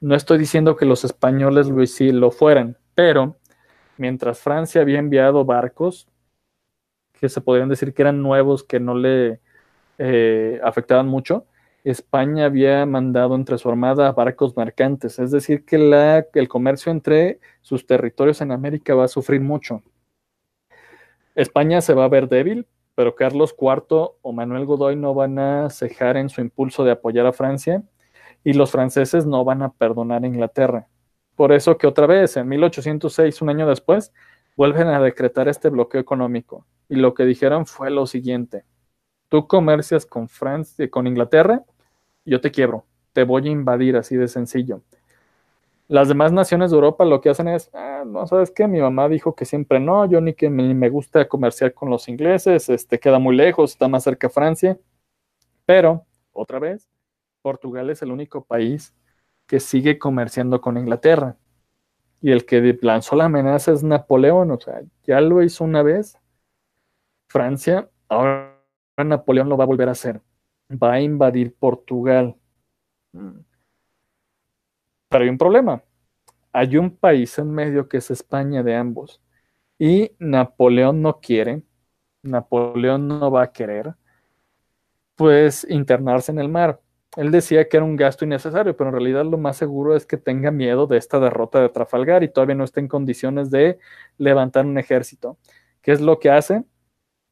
No estoy diciendo que los españoles lo, sí lo fueran, pero mientras Francia había enviado barcos que se podrían decir que eran nuevos, que no le eh, afectaban mucho, España había mandado entre su armada barcos mercantes, es decir, que la, el comercio entre sus territorios en América va a sufrir mucho. España se va a ver débil pero Carlos IV o Manuel Godoy no van a cejar en su impulso de apoyar a Francia y los franceses no van a perdonar a Inglaterra. Por eso que otra vez, en 1806, un año después, vuelven a decretar este bloqueo económico. Y lo que dijeron fue lo siguiente, tú comercias con Francia, con Inglaterra, yo te quiebro, te voy a invadir así de sencillo. Las demás naciones de Europa lo que hacen es, ah, no sabes qué, mi mamá dijo que siempre no, yo ni que me, me gusta comerciar con los ingleses, este queda muy lejos, está más cerca Francia. Pero, otra vez, Portugal es el único país que sigue comerciando con Inglaterra. Y el que lanzó la amenaza es Napoleón, o sea, ya lo hizo una vez, Francia, ahora Napoleón lo va a volver a hacer. Va a invadir Portugal. Mm. Pero hay un problema. Hay un país en medio que es España de ambos. Y Napoleón no quiere, Napoleón no va a querer, pues internarse en el mar. Él decía que era un gasto innecesario, pero en realidad lo más seguro es que tenga miedo de esta derrota de Trafalgar y todavía no está en condiciones de levantar un ejército. ¿Qué es lo que hace?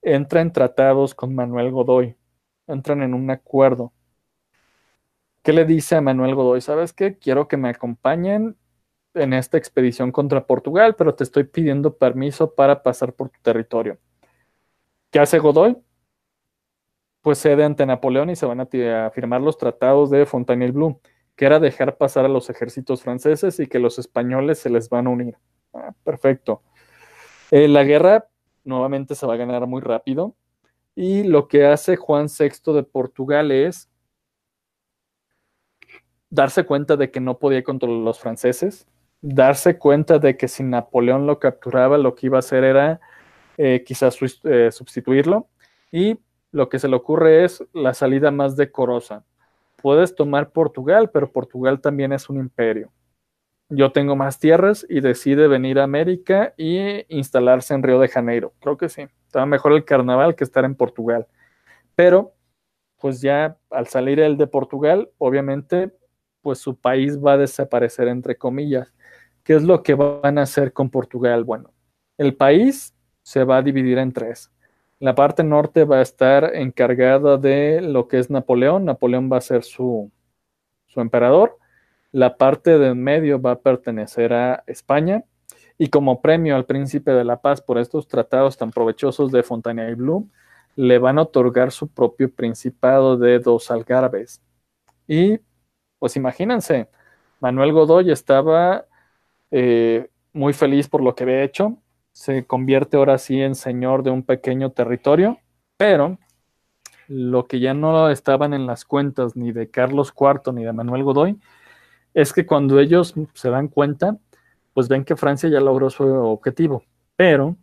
Entra en tratados con Manuel Godoy, entran en un acuerdo. ¿Qué le dice a Manuel Godoy? ¿Sabes qué? Quiero que me acompañen en esta expedición contra Portugal, pero te estoy pidiendo permiso para pasar por tu territorio. ¿Qué hace Godoy? Pues cede ante Napoleón y se van a, firmar los tratados de Fontainebleau, que era dejar pasar a los ejércitos franceses y que los españoles se les van a unir. Ah, perfecto. Eh, la guerra nuevamente se va a ganar muy rápido y lo que hace Juan VI de Portugal es darse cuenta de que no podía controlar los franceses, darse cuenta de que si Napoleón lo capturaba, lo que iba a hacer era eh, quizás eh, sustituirlo. Y lo que se le ocurre es la salida más decorosa. Puedes tomar Portugal, pero Portugal también es un imperio. Yo tengo más tierras y decide venir a América y instalarse en Río de Janeiro. Creo que sí. Estaba mejor el carnaval que estar en Portugal. Pero, pues ya al salir él de Portugal, obviamente, pues su país va a desaparecer, entre comillas. ¿Qué es lo que van a hacer con Portugal? Bueno, el país se va a dividir en tres. La parte norte va a estar encargada de lo que es Napoleón. Napoleón va a ser su, su emperador. La parte del medio va a pertenecer a España. Y como premio al príncipe de la paz por estos tratados tan provechosos de Fontainebleau, le van a otorgar su propio principado de dos algarbes. Y pues imagínense, Manuel Godoy estaba eh, muy feliz por lo que había hecho, se convierte ahora sí en señor de un pequeño territorio, pero lo que ya no estaban en las cuentas ni de Carlos IV ni de Manuel Godoy es que cuando ellos se dan cuenta, pues ven que Francia ya logró su objetivo, pero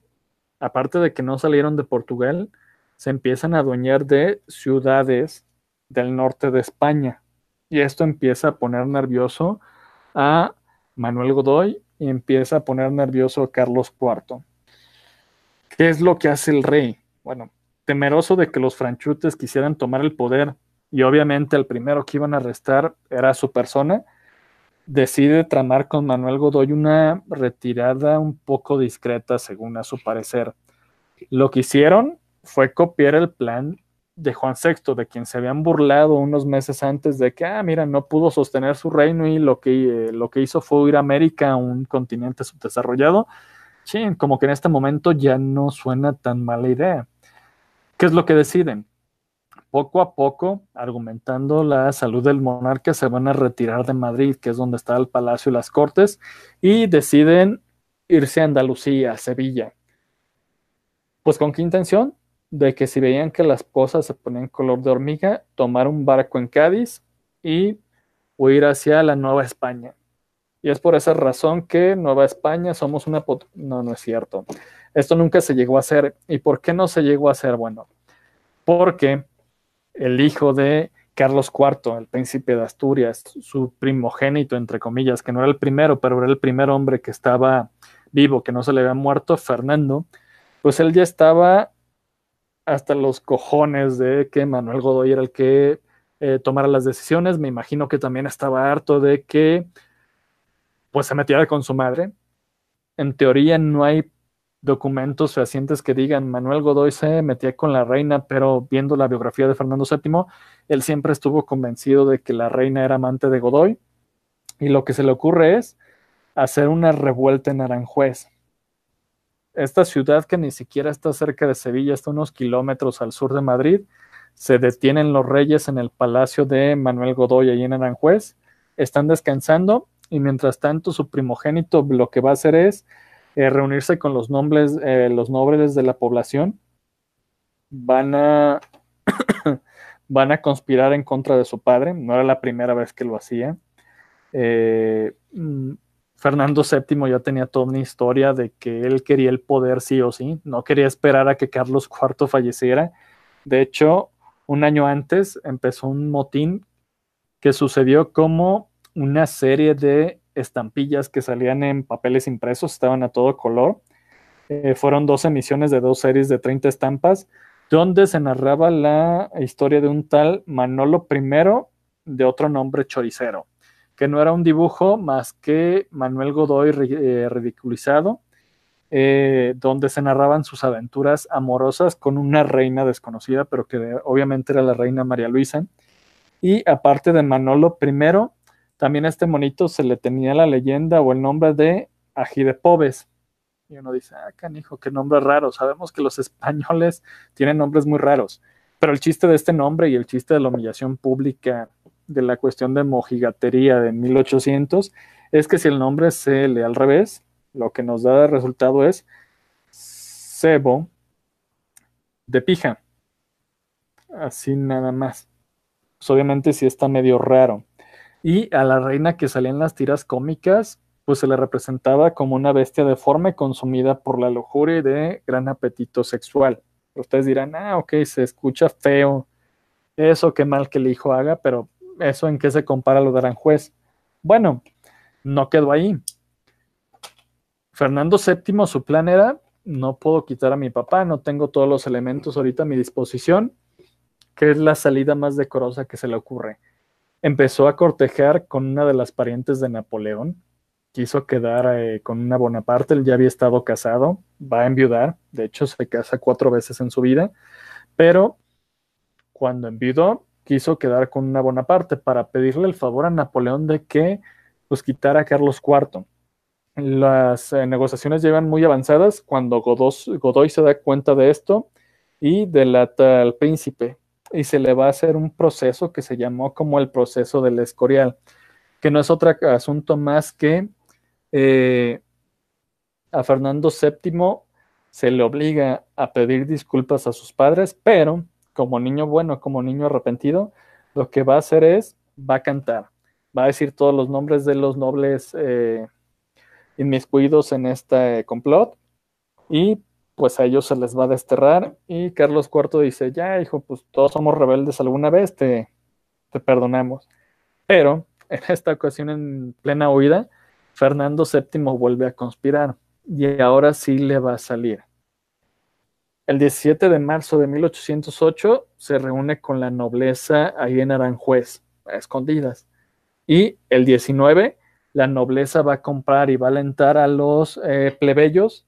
aparte de que no salieron de Portugal, se empiezan a adueñar de ciudades del norte de España. Y esto empieza a poner nervioso a Manuel Godoy y empieza a poner nervioso a Carlos IV. ¿Qué es lo que hace el rey? Bueno, temeroso de que los franchutes quisieran tomar el poder y obviamente el primero que iban a arrestar era su persona, decide tramar con Manuel Godoy una retirada un poco discreta según a su parecer. Lo que hicieron fue copiar el plan de Juan VI, de quien se habían burlado unos meses antes de que, ah, mira, no pudo sostener su reino y lo que, eh, lo que hizo fue ir a América, un continente subdesarrollado. Sí, como que en este momento ya no suena tan mala idea. ¿Qué es lo que deciden? Poco a poco, argumentando la salud del monarca, se van a retirar de Madrid, que es donde está el palacio y las cortes, y deciden irse a Andalucía, a Sevilla. Pues con qué intención? de que si veían que las cosas se ponían color de hormiga, tomar un barco en Cádiz y huir hacia la Nueva España. Y es por esa razón que Nueva España somos una... No, no es cierto. Esto nunca se llegó a hacer. ¿Y por qué no se llegó a hacer? Bueno, porque el hijo de Carlos IV, el príncipe de Asturias, su primogénito, entre comillas, que no era el primero, pero era el primer hombre que estaba vivo, que no se le había muerto, Fernando, pues él ya estaba hasta los cojones de que Manuel Godoy era el que eh, tomara las decisiones. Me imagino que también estaba harto de que pues se metiera con su madre. En teoría no hay documentos fehacientes que digan Manuel Godoy se metía con la reina, pero viendo la biografía de Fernando VII, él siempre estuvo convencido de que la reina era amante de Godoy y lo que se le ocurre es hacer una revuelta en Aranjuez. Esta ciudad que ni siquiera está cerca de Sevilla, está unos kilómetros al sur de Madrid, se detienen los reyes en el palacio de Manuel Godoy, allí en Aranjuez, están descansando y mientras tanto su primogénito lo que va a hacer es eh, reunirse con los, nombres, eh, los nobles de la población, van a, van a conspirar en contra de su padre, no era la primera vez que lo hacía. Eh, mm, Fernando VII ya tenía toda una historia de que él quería el poder sí o sí, no quería esperar a que Carlos IV falleciera. De hecho, un año antes empezó un motín que sucedió como una serie de estampillas que salían en papeles impresos, estaban a todo color. Eh, fueron dos emisiones de dos series de 30 estampas, donde se narraba la historia de un tal Manolo I de otro nombre choricero que no era un dibujo más que Manuel Godoy eh, ridiculizado, eh, donde se narraban sus aventuras amorosas con una reina desconocida, pero que obviamente era la reina María Luisa. Y aparte de Manolo I, también a este monito se le tenía la leyenda o el nombre de Ají Pobes. Y uno dice, ah, canijo, qué nombre raro. Sabemos que los españoles tienen nombres muy raros. Pero el chiste de este nombre y el chiste de la humillación pública de la cuestión de mojigatería de 1800 es que si el nombre se lee al revés, lo que nos da de resultado es cebo de pija. Así nada más. Pues obviamente sí está medio raro. Y a la reina que salía en las tiras cómicas, pues se le representaba como una bestia deforme consumida por la lujuria y de gran apetito sexual. Ustedes dirán, ah, ok, se escucha feo. Eso qué mal que el hijo haga, pero ¿eso en qué se compara lo de Aranjuez? Bueno, no quedó ahí. Fernando VII, su plan era, no puedo quitar a mi papá, no tengo todos los elementos ahorita a mi disposición, que es la salida más decorosa que se le ocurre. Empezó a cortejar con una de las parientes de Napoleón, quiso quedar eh, con una Bonaparte, él ya había estado casado, va a enviudar, de hecho se casa cuatro veces en su vida, pero cuando enviudó, quiso quedar con una Bonaparte para pedirle el favor a Napoleón de que pues quitara a Carlos IV. Las eh, negociaciones llevan muy avanzadas cuando Godoy se da cuenta de esto y delata al príncipe y se le va a hacer un proceso que se llamó como el proceso del Escorial, que no es otro asunto más que eh, a Fernando VII se le obliga a pedir disculpas a sus padres, pero como niño bueno, como niño arrepentido, lo que va a hacer es, va a cantar, va a decir todos los nombres de los nobles eh, inmiscuidos en este complot y pues a ellos se les va a desterrar y Carlos IV dice, ya hijo, pues todos somos rebeldes alguna vez, te, te perdonamos. Pero en esta ocasión en plena huida, Fernando VII vuelve a conspirar y ahora sí le va a salir. El 17 de marzo de 1808 se reúne con la nobleza ahí en Aranjuez, a escondidas. Y el 19, la nobleza va a comprar y va a alentar a los eh, plebeyos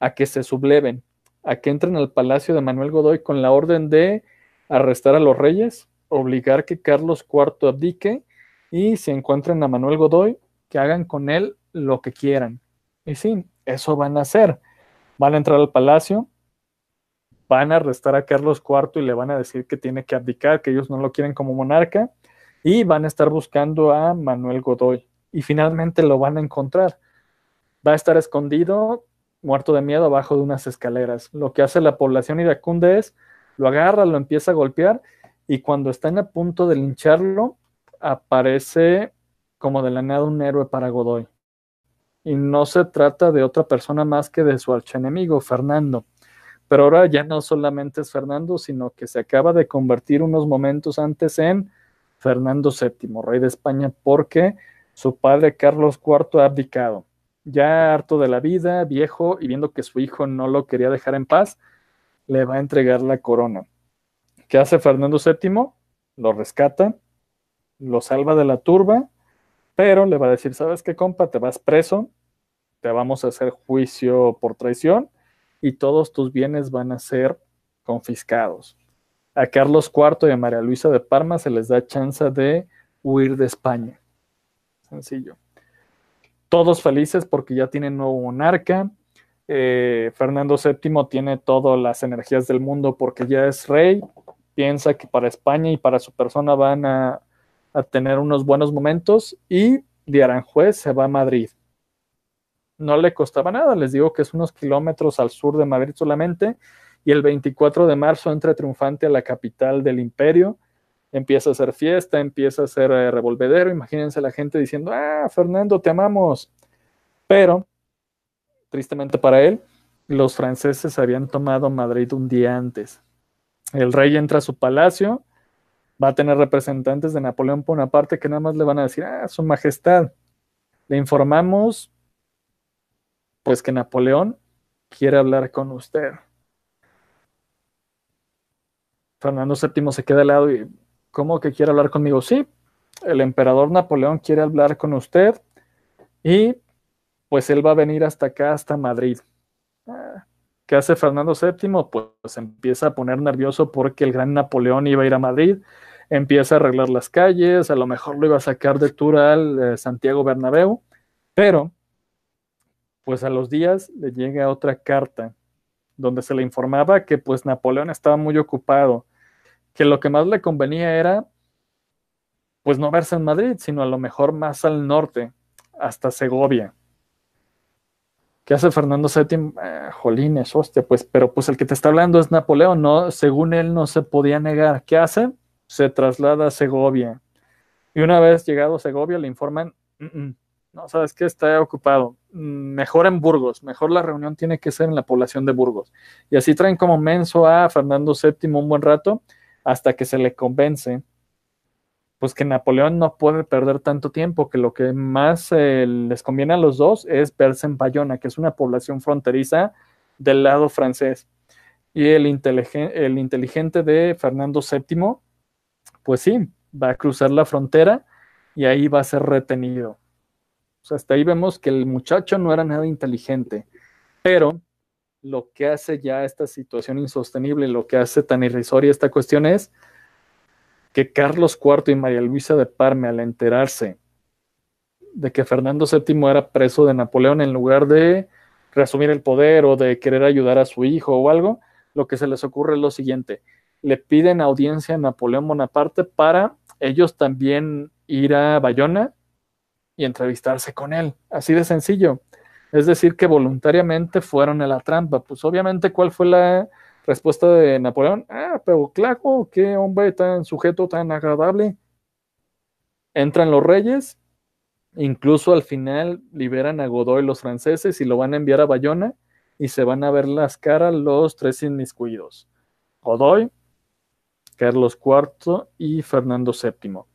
a que se subleven, a que entren al palacio de Manuel Godoy con la orden de arrestar a los reyes, obligar que Carlos IV abdique y si encuentran a Manuel Godoy, que hagan con él lo que quieran. Y sí, eso van a hacer. Van a entrar al palacio, van a arrestar a Carlos IV y le van a decir que tiene que abdicar, que ellos no lo quieren como monarca, y van a estar buscando a Manuel Godoy. Y finalmente lo van a encontrar. Va a estar escondido, muerto de miedo, abajo de unas escaleras. Lo que hace la población iracunda es, lo agarra, lo empieza a golpear, y cuando están a punto de lincharlo, aparece como de la nada un héroe para Godoy. Y no se trata de otra persona más que de su archenemigo, Fernando pero ahora ya no solamente es Fernando, sino que se acaba de convertir unos momentos antes en Fernando VII, rey de España, porque su padre Carlos IV ha abdicado. Ya harto de la vida, viejo, y viendo que su hijo no lo quería dejar en paz, le va a entregar la corona. ¿Qué hace Fernando VII? Lo rescata, lo salva de la turba, pero le va a decir, ¿sabes qué, compa? Te vas preso, te vamos a hacer juicio por traición y todos tus bienes van a ser confiscados. A Carlos IV y a María Luisa de Parma se les da chance de huir de España. Sencillo. Todos felices porque ya tienen nuevo monarca. Eh, Fernando VII tiene todas las energías del mundo porque ya es rey. Piensa que para España y para su persona van a, a tener unos buenos momentos. Y de Aranjuez se va a Madrid no le costaba nada, les digo que es unos kilómetros al sur de Madrid solamente, y el 24 de marzo entra triunfante a la capital del imperio, empieza a hacer fiesta, empieza a hacer eh, revolvedero, imagínense la gente diciendo, ah, Fernando, te amamos. Pero, tristemente para él, los franceses habían tomado Madrid un día antes. El rey entra a su palacio, va a tener representantes de Napoleón Bonaparte que nada más le van a decir, ah, su majestad, le informamos pues que Napoleón quiere hablar con usted. Fernando VII se queda al lado y, ¿cómo que quiere hablar conmigo? Sí, el emperador Napoleón quiere hablar con usted y pues él va a venir hasta acá, hasta Madrid. Ah, ¿Qué hace Fernando VII? Pues empieza a poner nervioso porque el gran Napoleón iba a ir a Madrid, empieza a arreglar las calles, a lo mejor lo iba a sacar de tour al eh, Santiago Bernabéu, pero pues a los días le llega otra carta donde se le informaba que pues Napoleón estaba muy ocupado, que lo que más le convenía era pues no verse en Madrid, sino a lo mejor más al norte, hasta Segovia. ¿Qué hace Fernando VII? Eh, jolines, hostia, pues, pero pues el que te está hablando es Napoleón, ¿no? Según él no se podía negar. ¿Qué hace? Se traslada a Segovia. Y una vez llegado a Segovia le informan, no, sabes que está ocupado. Mm, mejor en Burgos, mejor la reunión tiene que ser en la población de Burgos. Y así traen como menso a Fernando VII un buen rato hasta que se le convence pues que Napoleón no puede perder tanto tiempo, que lo que más eh, les conviene a los dos es verse en Bayona, que es una población fronteriza del lado francés. Y el, el inteligente de Fernando VII, pues sí, va a cruzar la frontera y ahí va a ser retenido. Hasta ahí vemos que el muchacho no era nada inteligente, pero lo que hace ya esta situación insostenible, lo que hace tan irrisoria esta cuestión es que Carlos IV y María Luisa de Parme, al enterarse de que Fernando VII era preso de Napoleón, en lugar de reasumir el poder o de querer ayudar a su hijo o algo, lo que se les ocurre es lo siguiente. Le piden audiencia a Napoleón Bonaparte para ellos también ir a Bayona y entrevistarse con él. Así de sencillo. Es decir, que voluntariamente fueron a la trampa. Pues obviamente, ¿cuál fue la Respuesta de Napoleón, ah, pero claro, qué hombre tan sujeto, tan agradable. Entran los reyes, incluso al final liberan a Godoy los franceses y lo van a enviar a Bayona y se van a ver las caras los tres inmiscuidos. Godoy, Carlos IV y Fernando VII.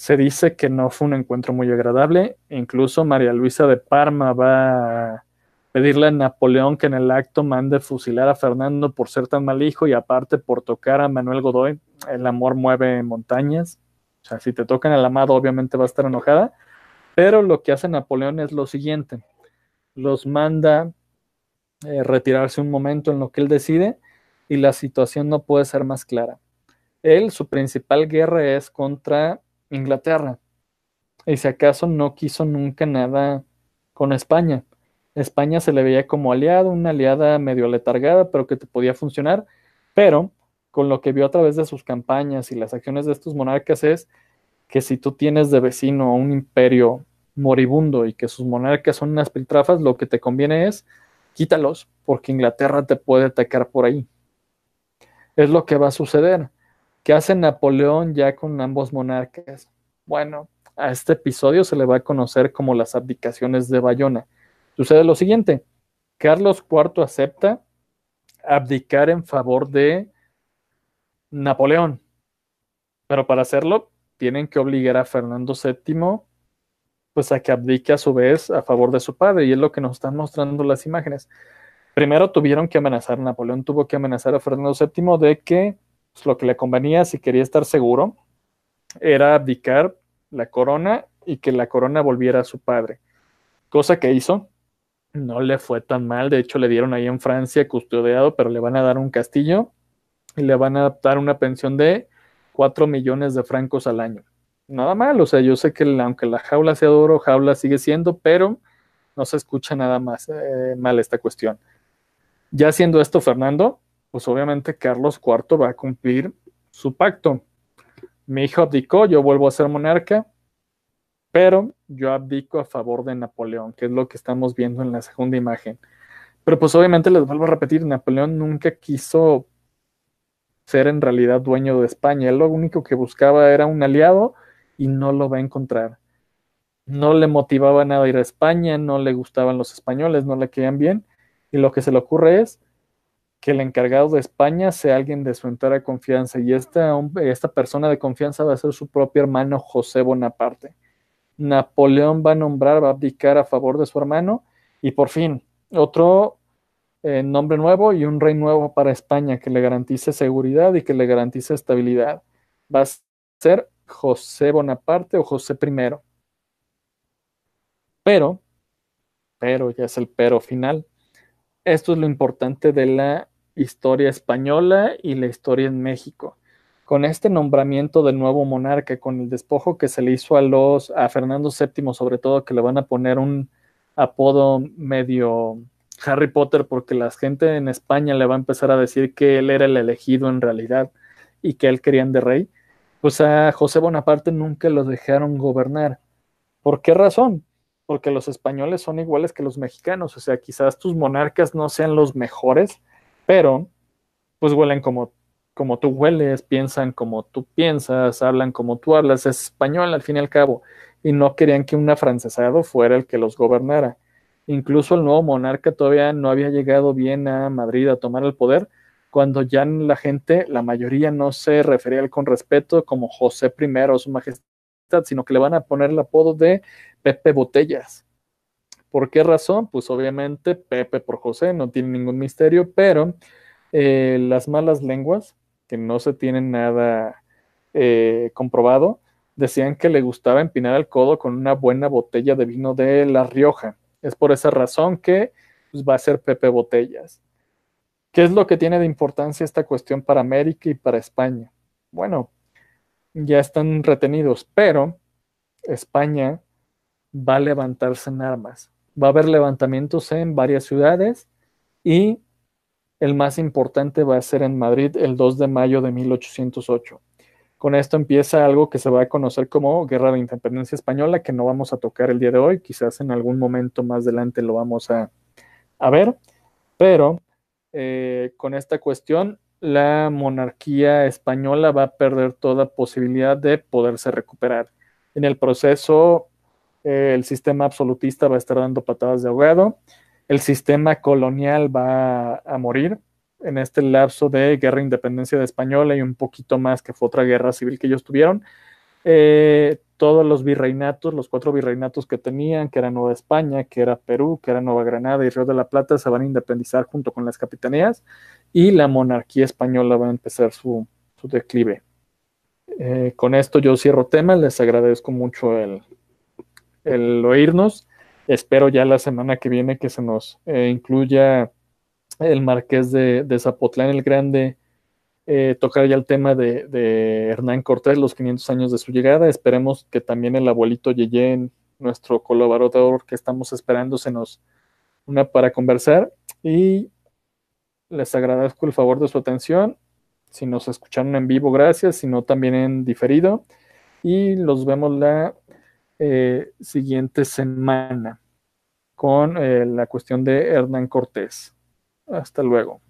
Se dice que no fue un encuentro muy agradable, incluso María Luisa de Parma va a pedirle a Napoleón que en el acto mande fusilar a Fernando por ser tan mal hijo y aparte por tocar a Manuel Godoy. El amor mueve montañas. O sea, si te tocan al amado, obviamente va a estar enojada. Pero lo que hace Napoleón es lo siguiente. Los manda eh, retirarse un momento en lo que él decide y la situación no puede ser más clara. Él, su principal guerra es contra Inglaterra. Y si acaso no quiso nunca nada con España España se le veía como aliado, una aliada medio letargada, pero que te podía funcionar. Pero con lo que vio a través de sus campañas y las acciones de estos monarcas es que si tú tienes de vecino un imperio moribundo y que sus monarcas son unas piltrafas, lo que te conviene es quítalos, porque Inglaterra te puede atacar por ahí. Es lo que va a suceder. ¿Qué hace Napoleón ya con ambos monarcas? Bueno, a este episodio se le va a conocer como las abdicaciones de Bayona Sucede lo siguiente, Carlos IV acepta abdicar en favor de Napoleón, pero para hacerlo tienen que obligar a Fernando VII pues a que abdique a su vez a favor de su padre y es lo que nos están mostrando las imágenes. Primero tuvieron que amenazar, Napoleón tuvo que amenazar a Fernando VII de que pues, lo que le convenía si quería estar seguro era abdicar la corona y que la corona volviera a su padre, cosa que hizo, no le fue tan mal. De hecho, le dieron ahí en Francia custodiado, pero le van a dar un castillo y le van a dar una pensión de 4 millones de francos al año. Nada mal, o sea, yo sé que aunque la jaula sea de oro, jaula sigue siendo, pero no se escucha nada más eh, mal esta cuestión. Ya siendo esto, Fernando, pues obviamente Carlos IV va a cumplir su pacto. Mi hijo abdicó, yo vuelvo a ser monarca, pero yo abdico a favor de Napoleón, que es lo que estamos viendo en la segunda imagen. Pero pues obviamente les vuelvo a repetir, Napoleón nunca quiso ser en realidad dueño de España. Él lo único que buscaba era un aliado y no lo va a encontrar. no le motivaba nada ir a España, no le gustaban los españoles, no le querían bien, y lo que se le ocurre es que el encargado de España sea alguien de su entera confianza, y esta, esta persona de confianza va a ser su propio hermano José Bonaparte. Napoleón va a nombrar, va a abdicar a favor de su hermano, y por fin, otro eh, nombre nuevo y un rey nuevo para España que le garantice seguridad y que le garantice estabilidad. Va a ser José Bonaparte o José I. Pero, pero ya es el pero final. Esto es lo importante de la historia española y la historia en México. Con este nombramiento del nuevo monarca, con el despojo que se le hizo a los a Fernando VII, sobre todo que le van a poner un apodo medio Harry Potter, porque la gente en España le va a empezar a decir que él era el elegido en realidad y que él querían de rey, pues a José Bonaparte nunca lo dejaron gobernar. ¿Por qué razón? Porque los españoles son iguales que los mexicanos, o sea, quizás tus monarcas no sean los mejores, pero pues huelen como, como tú hueles, piensan como tú piensas, hablan como tú hablas, es español al fin y al cabo, y no querían que un afrancesado fuera el que los gobernara. Incluso el nuevo monarca todavía no había llegado bien a Madrid a tomar el poder, cuando ya la gente, la mayoría no se refería con respeto como José I o su majestad, sino que le van a poner el apodo de Pepe Botellas. ¿Por qué razón? Pues obviamente Pepe por José, no tiene ningún misterio, pero eh, las malas lenguas, que no se tienen nada eh, comprobado, decían que le gustaba empinar el codo con una buena botella de vino de La Rioja. Es por esa razón que pues, va a ser Pepe Botellas. ¿Qué es lo que tiene de importancia esta cuestión para América y para España? Bueno, ya están retenidos, pero España va a levantarse en armas. Va a haber levantamientos en varias ciudades y el más importante va a ser en Madrid el 2 de mayo de 1808. Con esto empieza algo que se va a conocer como Guerra de Independencia Española, que no vamos a tocar el día de hoy, quizás en algún momento más adelante lo vamos a, a ver, pero eh, con esta cuestión, la monarquía española va a perder toda posibilidad de poderse recuperar. En el proceso, el sistema absolutista va a estar dando patadas de ahogado, el sistema colonial va a, morir en este lapso de guerra de independencia de española y un poquito más que fue otra guerra civil que ellos tuvieron. Eh, todos los virreinatos, los cuatro virreinatos que tenían, que era Nueva España, que era Perú, que era Nueva Granada y Río de la Plata, se van a independizar junto con las capitanías y la monarquía española va a empezar su, declive. Eh, con esto yo cierro tema, les agradezco mucho el, oírnos. Espero ya la semana que viene que se nos eh, incluya el marqués de, de Zapotlán el Grande eh, tocar ya el tema de, Hernán Cortés, los 500 años de su llegada. Esperemos que también el abuelito Yeyen, nuestro colaborador que estamos esperando, se nos una para conversar. Y les agradezco el favor de su atención. Si nos escucharon en vivo, gracias. Si no, también en diferido. Y los vemos la eh, siguiente semana con eh, la cuestión de Hernán Cortés. Hasta luego.